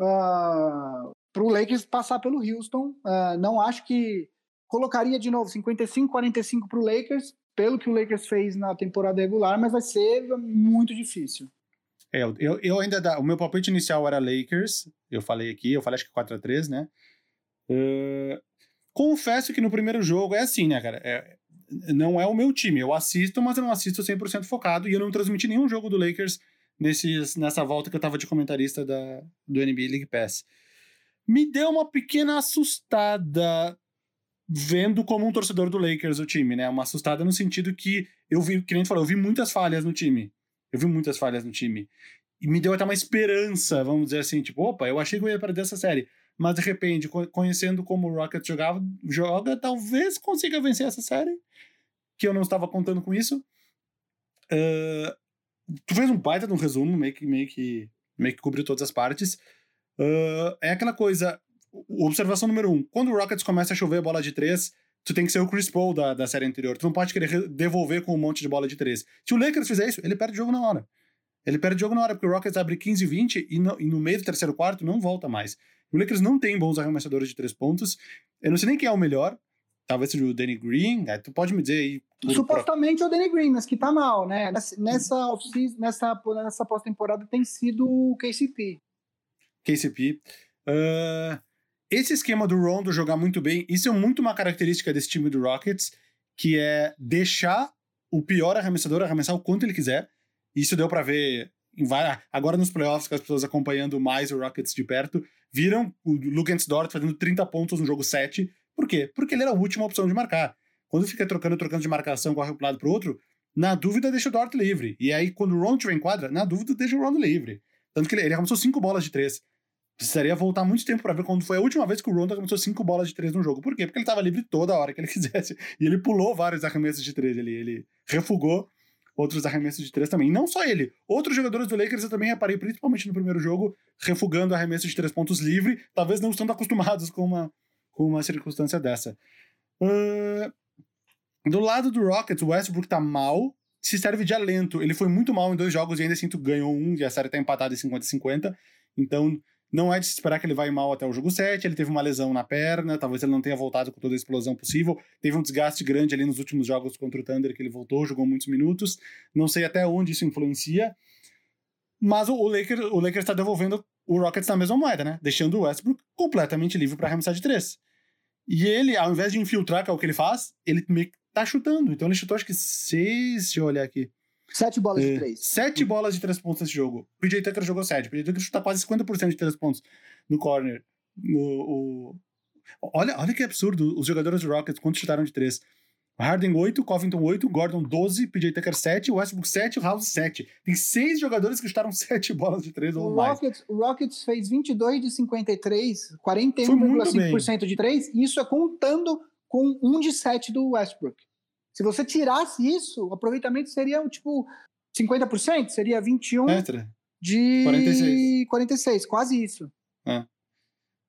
uh, ah, para o Lakers passar pelo Houston. Uh, não acho que colocaria de novo 55-45 para o Lakers, pelo que o Lakers fez na temporada regular, mas vai ser muito difícil. É, eu, eu ainda o meu palpite inicial era Lakers, eu falei aqui, eu falei acho que 4 a 3 né? Uh, confesso que no primeiro jogo é assim, né, cara? É, não é o meu time, eu assisto, mas eu não assisto 100% focado e eu não transmiti nenhum jogo do Lakers nesses, nessa volta que eu tava de comentarista da, do NBA League Pass. Me deu uma pequena assustada vendo como um torcedor do Lakers o time, né? Uma assustada no sentido que eu vi, que nem falou, eu vi muitas falhas no time. Eu vi muitas falhas no time. E me deu até uma esperança, vamos dizer assim, tipo, opa, eu achei que eu ia perder essa série. Mas de repente, conhecendo como o Rocket jogava, joga, talvez consiga vencer essa série. Que eu não estava contando com isso. Uh, tu fez um baita de um resumo, meio que, meio que, meio que cobriu todas as partes. Uh, é aquela coisa, observação número um: quando o Rockets começa a chover bola de três, tu tem que ser o Chris Paul da, da série anterior. Tu não pode querer devolver com um monte de bola de três. Se o Lakers fizer isso, ele perde o jogo na hora. Ele perde o jogo na hora, porque o Rockets abre 15 20 e no, e no meio do terceiro quarto não volta mais. O Lakers não tem bons arremessadores de três pontos. Eu não sei nem quem é o melhor. Talvez seja o Danny Green. É, tu pode me dizer aí. Supostamente é o Danny Green, mas que tá mal, né? Nessa, nessa, nessa, nessa pós-temporada tem sido o KCP. KCP. Uh, esse esquema do Rondo jogar muito bem, isso é muito uma característica desse time do Rockets, que é deixar o pior arremessador arremessar o quanto ele quiser. Isso deu para ver agora nos playoffs, com as pessoas acompanhando mais o Rockets de perto, viram o Lucas Dort fazendo 30 pontos no jogo 7. Por quê? Porque ele era a última opção de marcar. Quando fica trocando, trocando de marcação, corre para um lado para outro, na dúvida deixa o Dort livre. E aí, quando o Rondo tiver em quadra, na dúvida deixa o Rondo livre. Tanto que ele, ele arremessou 5 bolas de 3. Precisaria voltar muito tempo para ver quando foi a última vez que o Rondo arremessou cinco bolas de três no jogo. Por quê? Porque ele estava livre toda hora que ele quisesse. E ele pulou vários arremessos de três. Ele, ele refugou outros arremessos de três também. E não só ele. Outros jogadores do Lakers eu também reparei, principalmente no primeiro jogo, refugando arremessos de três pontos livre, talvez não estando acostumados com uma, com uma circunstância dessa. Uh, do lado do Rockets, o Westbrook tá mal, se serve de alento. Ele foi muito mal em dois jogos e ainda assim tu ganhou um, e a série tá empatada em 50-50. Então, não é de se esperar que ele vai mal até o jogo 7. Ele teve uma lesão na perna, talvez ele não tenha voltado com toda a explosão possível. Teve um desgaste grande ali nos últimos jogos contra o Thunder, que ele voltou, jogou muitos minutos. Não sei até onde isso influencia. Mas o Lakers o está devolvendo o Rockets na mesma moeda, né? Deixando o Westbrook completamente livre para arremessar de três. E ele, ao invés de infiltrar, que é o que ele faz, ele meio que tá chutando. Então ele chutou acho que seis, deixa eu olhar aqui. Sete bolas é, de três. Sete bolas de três pontos nesse jogo. O PJ Tucker jogou sete. O PJ Tucker chuta quase 50% de três pontos no corner. O, o... Olha, olha que absurdo. Os jogadores do Rockets, quantos chutaram de três? Harden 8, Covington 8, Gordon 12, PJ Tucker 7, Westbrook 7, House 7. Tem seis jogadores que chutaram 7 bolas de 3 ou o mais. Rockets, o Rockets fez 22 de 53, 41,5% de 3, e isso é contando com 1 de 7 do Westbrook. Se você tirasse isso, o aproveitamento seria tipo 50%, seria 21 Extra. de 46. 46, quase isso. É.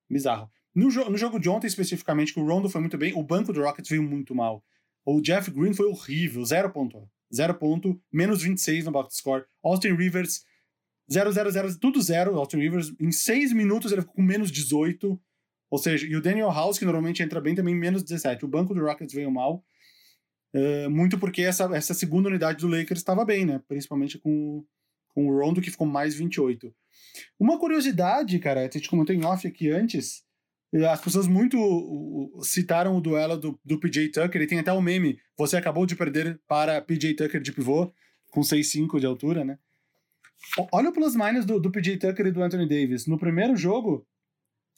Bizarro. No, jo no jogo de ontem, especificamente, que o Rondo foi muito bem, o banco do Rockets veio muito mal. O Jeff Green foi horrível, zero ponto. Zero ponto, menos 26 no box score. Austin Rivers, 0, 0, 0, tudo zero. Austin Rivers, em 6 minutos ele ficou com menos 18. Ou seja, e o Daniel House, que normalmente entra bem, também menos 17. O banco do Rockets veio mal. Uh, muito porque essa, essa segunda unidade do Lakers estava bem, né? Principalmente com, com o Rondo, que ficou mais 28. Uma curiosidade, cara, a gente comentou em off aqui antes, as pessoas muito citaram o duelo do, do PJ Tucker, ele tem até o um meme, você acabou de perder para PJ Tucker de pivô, com 6'5 de altura, né? Olha o plus-minus do, do PJ Tucker e do Anthony Davis. No primeiro jogo,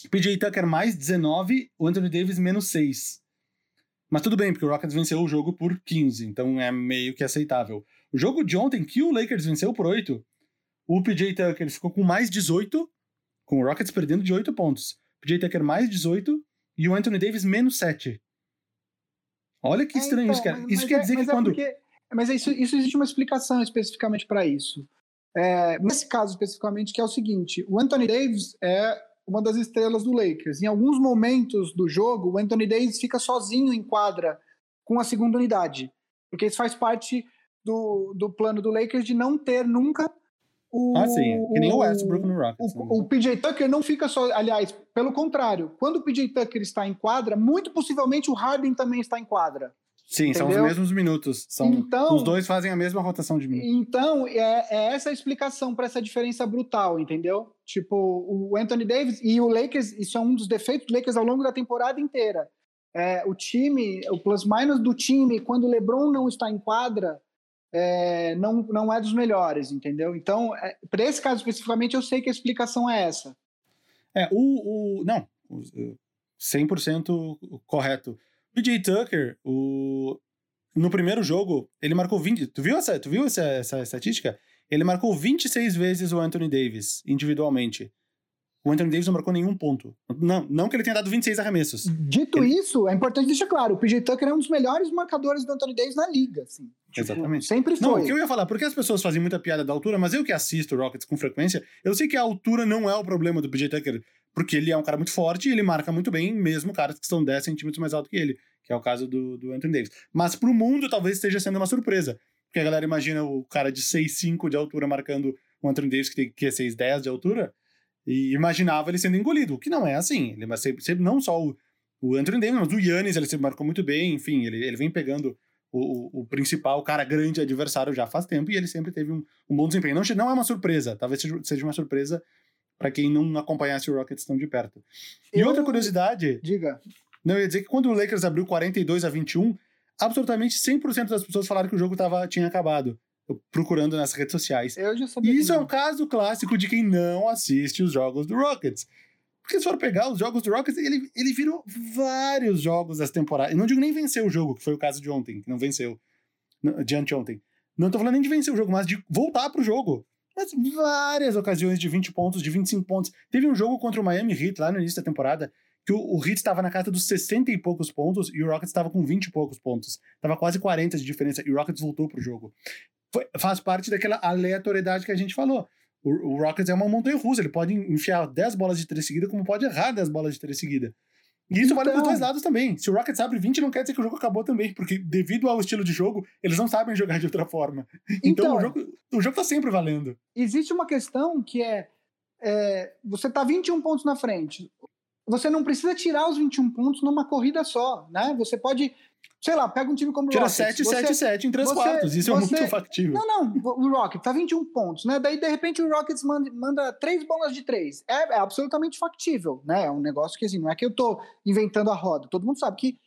PJ Tucker mais 19, o Anthony Davis menos 6. Mas tudo bem, porque o Rockets venceu o jogo por 15, então é meio que aceitável. O jogo de ontem, que o Lakers venceu por 8, o PJ Tucker ficou com mais 18, com o Rockets perdendo de 8 pontos. O PJ Tucker mais 18 e o Anthony Davis menos 7. Olha que é, estranho é, então, isso, cara. Mas, isso quer é, dizer que é quando. Porque, mas isso, isso existe uma explicação especificamente para isso. É, nesse caso especificamente, que é o seguinte: o Anthony Davis é uma das estrelas do Lakers. Em alguns momentos do jogo, o Anthony Davis fica sozinho em quadra com a segunda unidade, porque isso faz parte do, do plano do Lakers de não ter nunca o, ah, sim. Que nem o Westbrook no Rockets. O, né? o, PJ Tucker não fica só. Aliás, pelo contrário, quando o PJ Tucker está em quadra, muito possivelmente o Harden também está em quadra. Sim, Entendeu? são os mesmos minutos. São, então, os dois fazem a mesma rotação de minutos. Então, é, é essa a explicação para essa diferença brutal, entendeu? Tipo, o Anthony Davis e o Lakers, isso é um dos defeitos do Lakers ao longo da temporada inteira. É, o time, o plus-minus do time, quando o LeBron não está em quadra, é, não, não é dos melhores, entendeu? Então, é, para esse caso especificamente, eu sei que a explicação é essa. É, o. o não, 100% correto. PJ Tucker, o, no primeiro jogo, ele marcou 20. Tu viu essa, tu viu essa, essa estatística? Ele marcou 26 vezes o Anthony Davis, individualmente. O Anthony Davis não marcou nenhum ponto. Não, não que ele tenha dado 26 arremessos. Dito ele... isso, é importante deixar claro: o PJ Tucker é um dos melhores marcadores do Anthony Davis na liga. Assim. Tipo, Exatamente. Sempre foi. Não, o que eu ia falar, porque as pessoas fazem muita piada da altura, mas eu que assisto Rockets com frequência, eu sei que a altura não é o problema do PJ Tucker, porque ele é um cara muito forte e ele marca muito bem, mesmo caras que são 10 centímetros mais alto que ele, que é o caso do, do Anthony Davis. Mas pro mundo talvez esteja sendo uma surpresa, porque a galera imagina o cara de 6'5 de altura marcando o Anthony Davis que tem que é 6'10 de altura, e imaginava ele sendo engolido, o que não é assim. Ele sempre, sempre não só o, o Anthony Davis, mas o Yannis ele sempre marcou muito bem, enfim, ele, ele vem pegando o, o, principal cara grande adversário já faz tempo e ele sempre teve um, um bom desempenho. Não, não é uma surpresa, talvez seja, seja uma surpresa para quem não acompanhasse o Rockets tão de perto. E outra curiosidade. Diga. Não, eu ia dizer que quando o Lakers abriu 42 a 21, absolutamente 100% das pessoas falaram que o jogo tava, tinha acabado procurando nas redes sociais. Eu já sabia. E isso é um caso clássico de quem não assiste os jogos do Rockets. Porque se for pegar os jogos do Rockets, ele, ele virou vários jogos dessa temporada. Eu não digo nem vencer o jogo, que foi o caso de ontem, que não venceu. De anteontem. Não tô falando nem de vencer o jogo, mas de voltar pro jogo. Várias ocasiões de 20 pontos, de 25 pontos. Teve um jogo contra o Miami Heat lá no início da temporada, que o, Heat estava na casa dos 60 e poucos pontos e o Rockets estava com 20 e poucos pontos. Tava quase 40 de diferença e o Rockets voltou pro jogo foi, faz parte daquela aleatoriedade que a gente falou. O, o Rockets é uma montanha russa, ele pode enfiar 10 bolas de três seguida, como pode errar 10 bolas de três seguida. E isso então... vale para os dois lados também. Se o Rockets abre 20, não quer dizer que o jogo acabou também, porque devido ao estilo de jogo, eles não sabem jogar de outra forma. Então, então o, jogo, o jogo tá sempre valendo. Existe uma questão que é, é você tá 21 pontos na frente. Você não precisa tirar os 21 pontos numa corrida só, né? Você pode sei lá, pega um time como o Tira Rockets. Tira 7, 7, 7 em 3 você, quartos. Isso você, é muito factível. Não, não. O Rockets tá 21 pontos, né? Daí, de repente, o Rockets manda, manda 3 bolas de 3. É, é, absolutamente factível, né? É um negócio que, assim, não é que eu tô inventando a roda. Todo mundo sabe que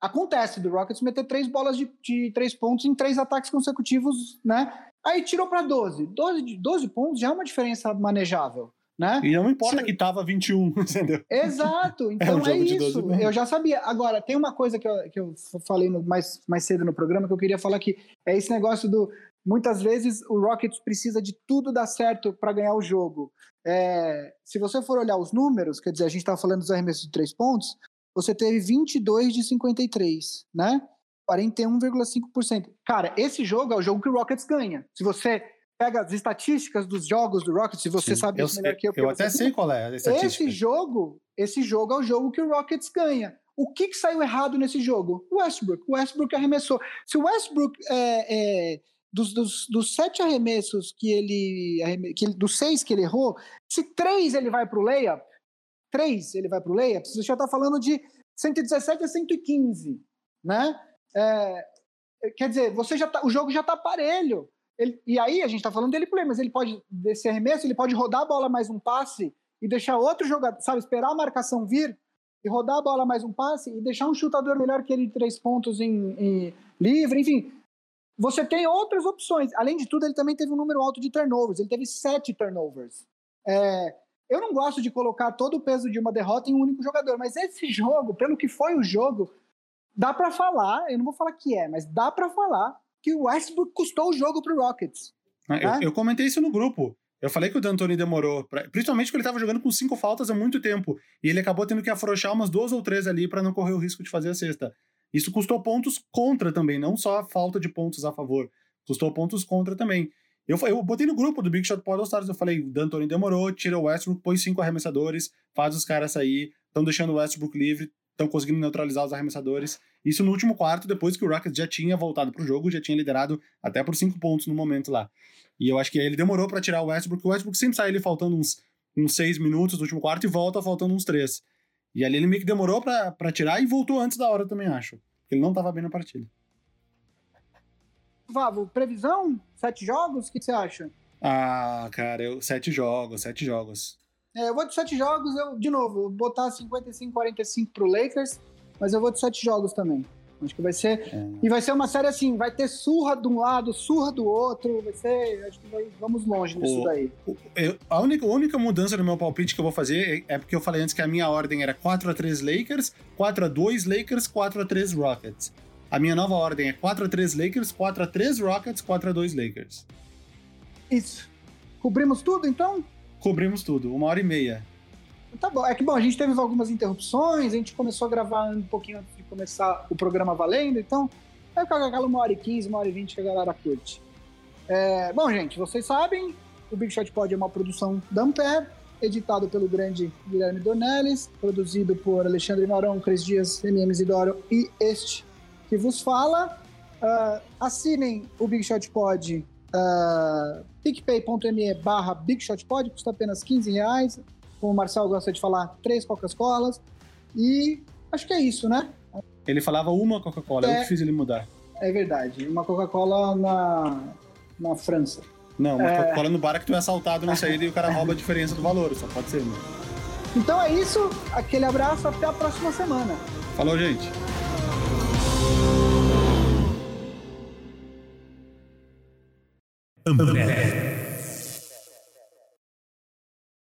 acontece do Rockets meter 3 bolas de, de 3 pontos em 3 ataques consecutivos, né? Aí tirou para 12. 12. 12 pontos já é uma diferença manejável. Né? E não importa que tava 21, entendeu? Exato, é então é, um é isso. Eu já sabia. Agora, tem uma coisa que eu, que eu falei no, mais, mais cedo no programa que eu queria falar que é esse negócio do. Muitas vezes o Rockets precisa de tudo dar certo para ganhar o jogo. É, se você for olhar os números, quer dizer, a gente estava falando dos arremessos de três pontos, você teve 22 de 53, né? 41,5%. Cara, esse jogo é o jogo que o Rockets ganha. Se você pega as estatísticas dos jogos do Rockets, se você Sim, sabe eu, melhor que eu. Eu até sei qual é a estatística. Esse jogo, esse jogo é o jogo que o Rockets ganha. O que, que saiu errado nesse jogo? O Westbrook. O Westbrook arremessou. Se o Westbrook é, é, dos, dos, dos, sete arremessos que ele, que ele, dos seis que ele errou, se três ele vai para o layup, três ele vai para o layup, você já está falando de 117 a 115, né? É, quer dizer, você já tá, o jogo já está parelho. Ele, e aí a gente está falando dele play, mas ele pode, desse arremesso, ele pode rodar a bola mais um passe e deixar outro jogador, sabe, esperar a marcação vir e rodar a bola mais um passe e deixar um chutador melhor que ele de três pontos em, em livre, enfim. você tem outras opções. Além de tudo, ele também teve um número alto de turnovers. Ele teve sete turnovers. É, eu não gosto de colocar todo o peso de uma derrota em um único jogador, mas esse jogo, pelo que foi o jogo, dá para falar, eu não vou falar que é, mas dá para falar que o Westbrook custou o jogo pro Rockets. Ah, eu, né? eu, comentei isso no grupo. Eu falei que o D'Antoni demorou, pra, principalmente porque ele estava jogando com cinco faltas há muito tempo, e ele acabou tendo que afrouxar umas duas ou três ali para não correr o risco de fazer a cesta. Isso custou pontos contra também, não só a falta de pontos a favor, custou pontos contra também. Eu, eu botei no grupo do Big Shot Pod Stars, eu falei, D'Antoni demorou, tira o Westbrook, põe cinco arremessadores, faz os caras sair, estão deixando o Westbrook livre, estão conseguindo neutralizar os arremessadores. Isso no último quarto, depois que o Rockets já tinha voltado pro jogo, já tinha liderado até por cinco pontos no momento lá. E eu acho que ele demorou para tirar o Westbrook, o Westbrook sempre sai ele faltando uns, uns seis minutos no último quarto e volta faltando uns três. E ali ele meio que demorou para tirar e voltou antes da hora também, acho. Porque ele não tava bem na partida. Vavo, previsão? Sete jogos? O que, você acha? Ah, cara, eu, sete jogos, sete jogos. É, eu vou de sete jogos, eu, de novo, vou botar 55-45 pro Lakers, mas eu vou de sete jogos também. Acho que vai ser. É. E vai ser uma série assim, vai ter surra de um lado, surra do outro. Vai ser. Acho que vai, vamos longe nisso o, daí. O, eu, a, única, a única mudança no meu palpite que eu vou fazer é, é porque eu falei antes que a minha ordem era 4x3 Lakers, 4x2 Lakers, 4x3 Rockets. A minha nova ordem é 4x3 Lakers, 4x3 Rockets, 4x2 Lakers. Isso. Cobrimos tudo, então? Cobrimos tudo, uma hora e meia. Tá bom. É que, bom, a gente teve algumas interrupções, a gente começou a gravar um pouquinho antes de começar o programa valendo, então vai ficar aquela uma hora e quinze, uma hora e vinte que a galera curte. É, bom, gente, vocês sabem, o Big Shot Pod é uma produção da Ampere, editado pelo grande Guilherme Dornelles, produzido por Alexandre Marão, Cris Dias, MM Isidoro e este que vos fala. Uh, assinem o Big Shot Pod, uh, picpay.me barra Big Shot Pod, custa apenas 15 reais. Como o Marcel gosta de falar, três Coca-Colas. E acho que é isso, né? Ele falava uma Coca-Cola, é, eu que fiz ele mudar. É verdade, uma Coca-Cola na, na França. Não, uma é... Coca-Cola no bar é que tu é assaltado na saída e o cara rouba a diferença do valor, só pode ser, né? Então é isso, aquele abraço, até a próxima semana. Falou, gente. Umbrella.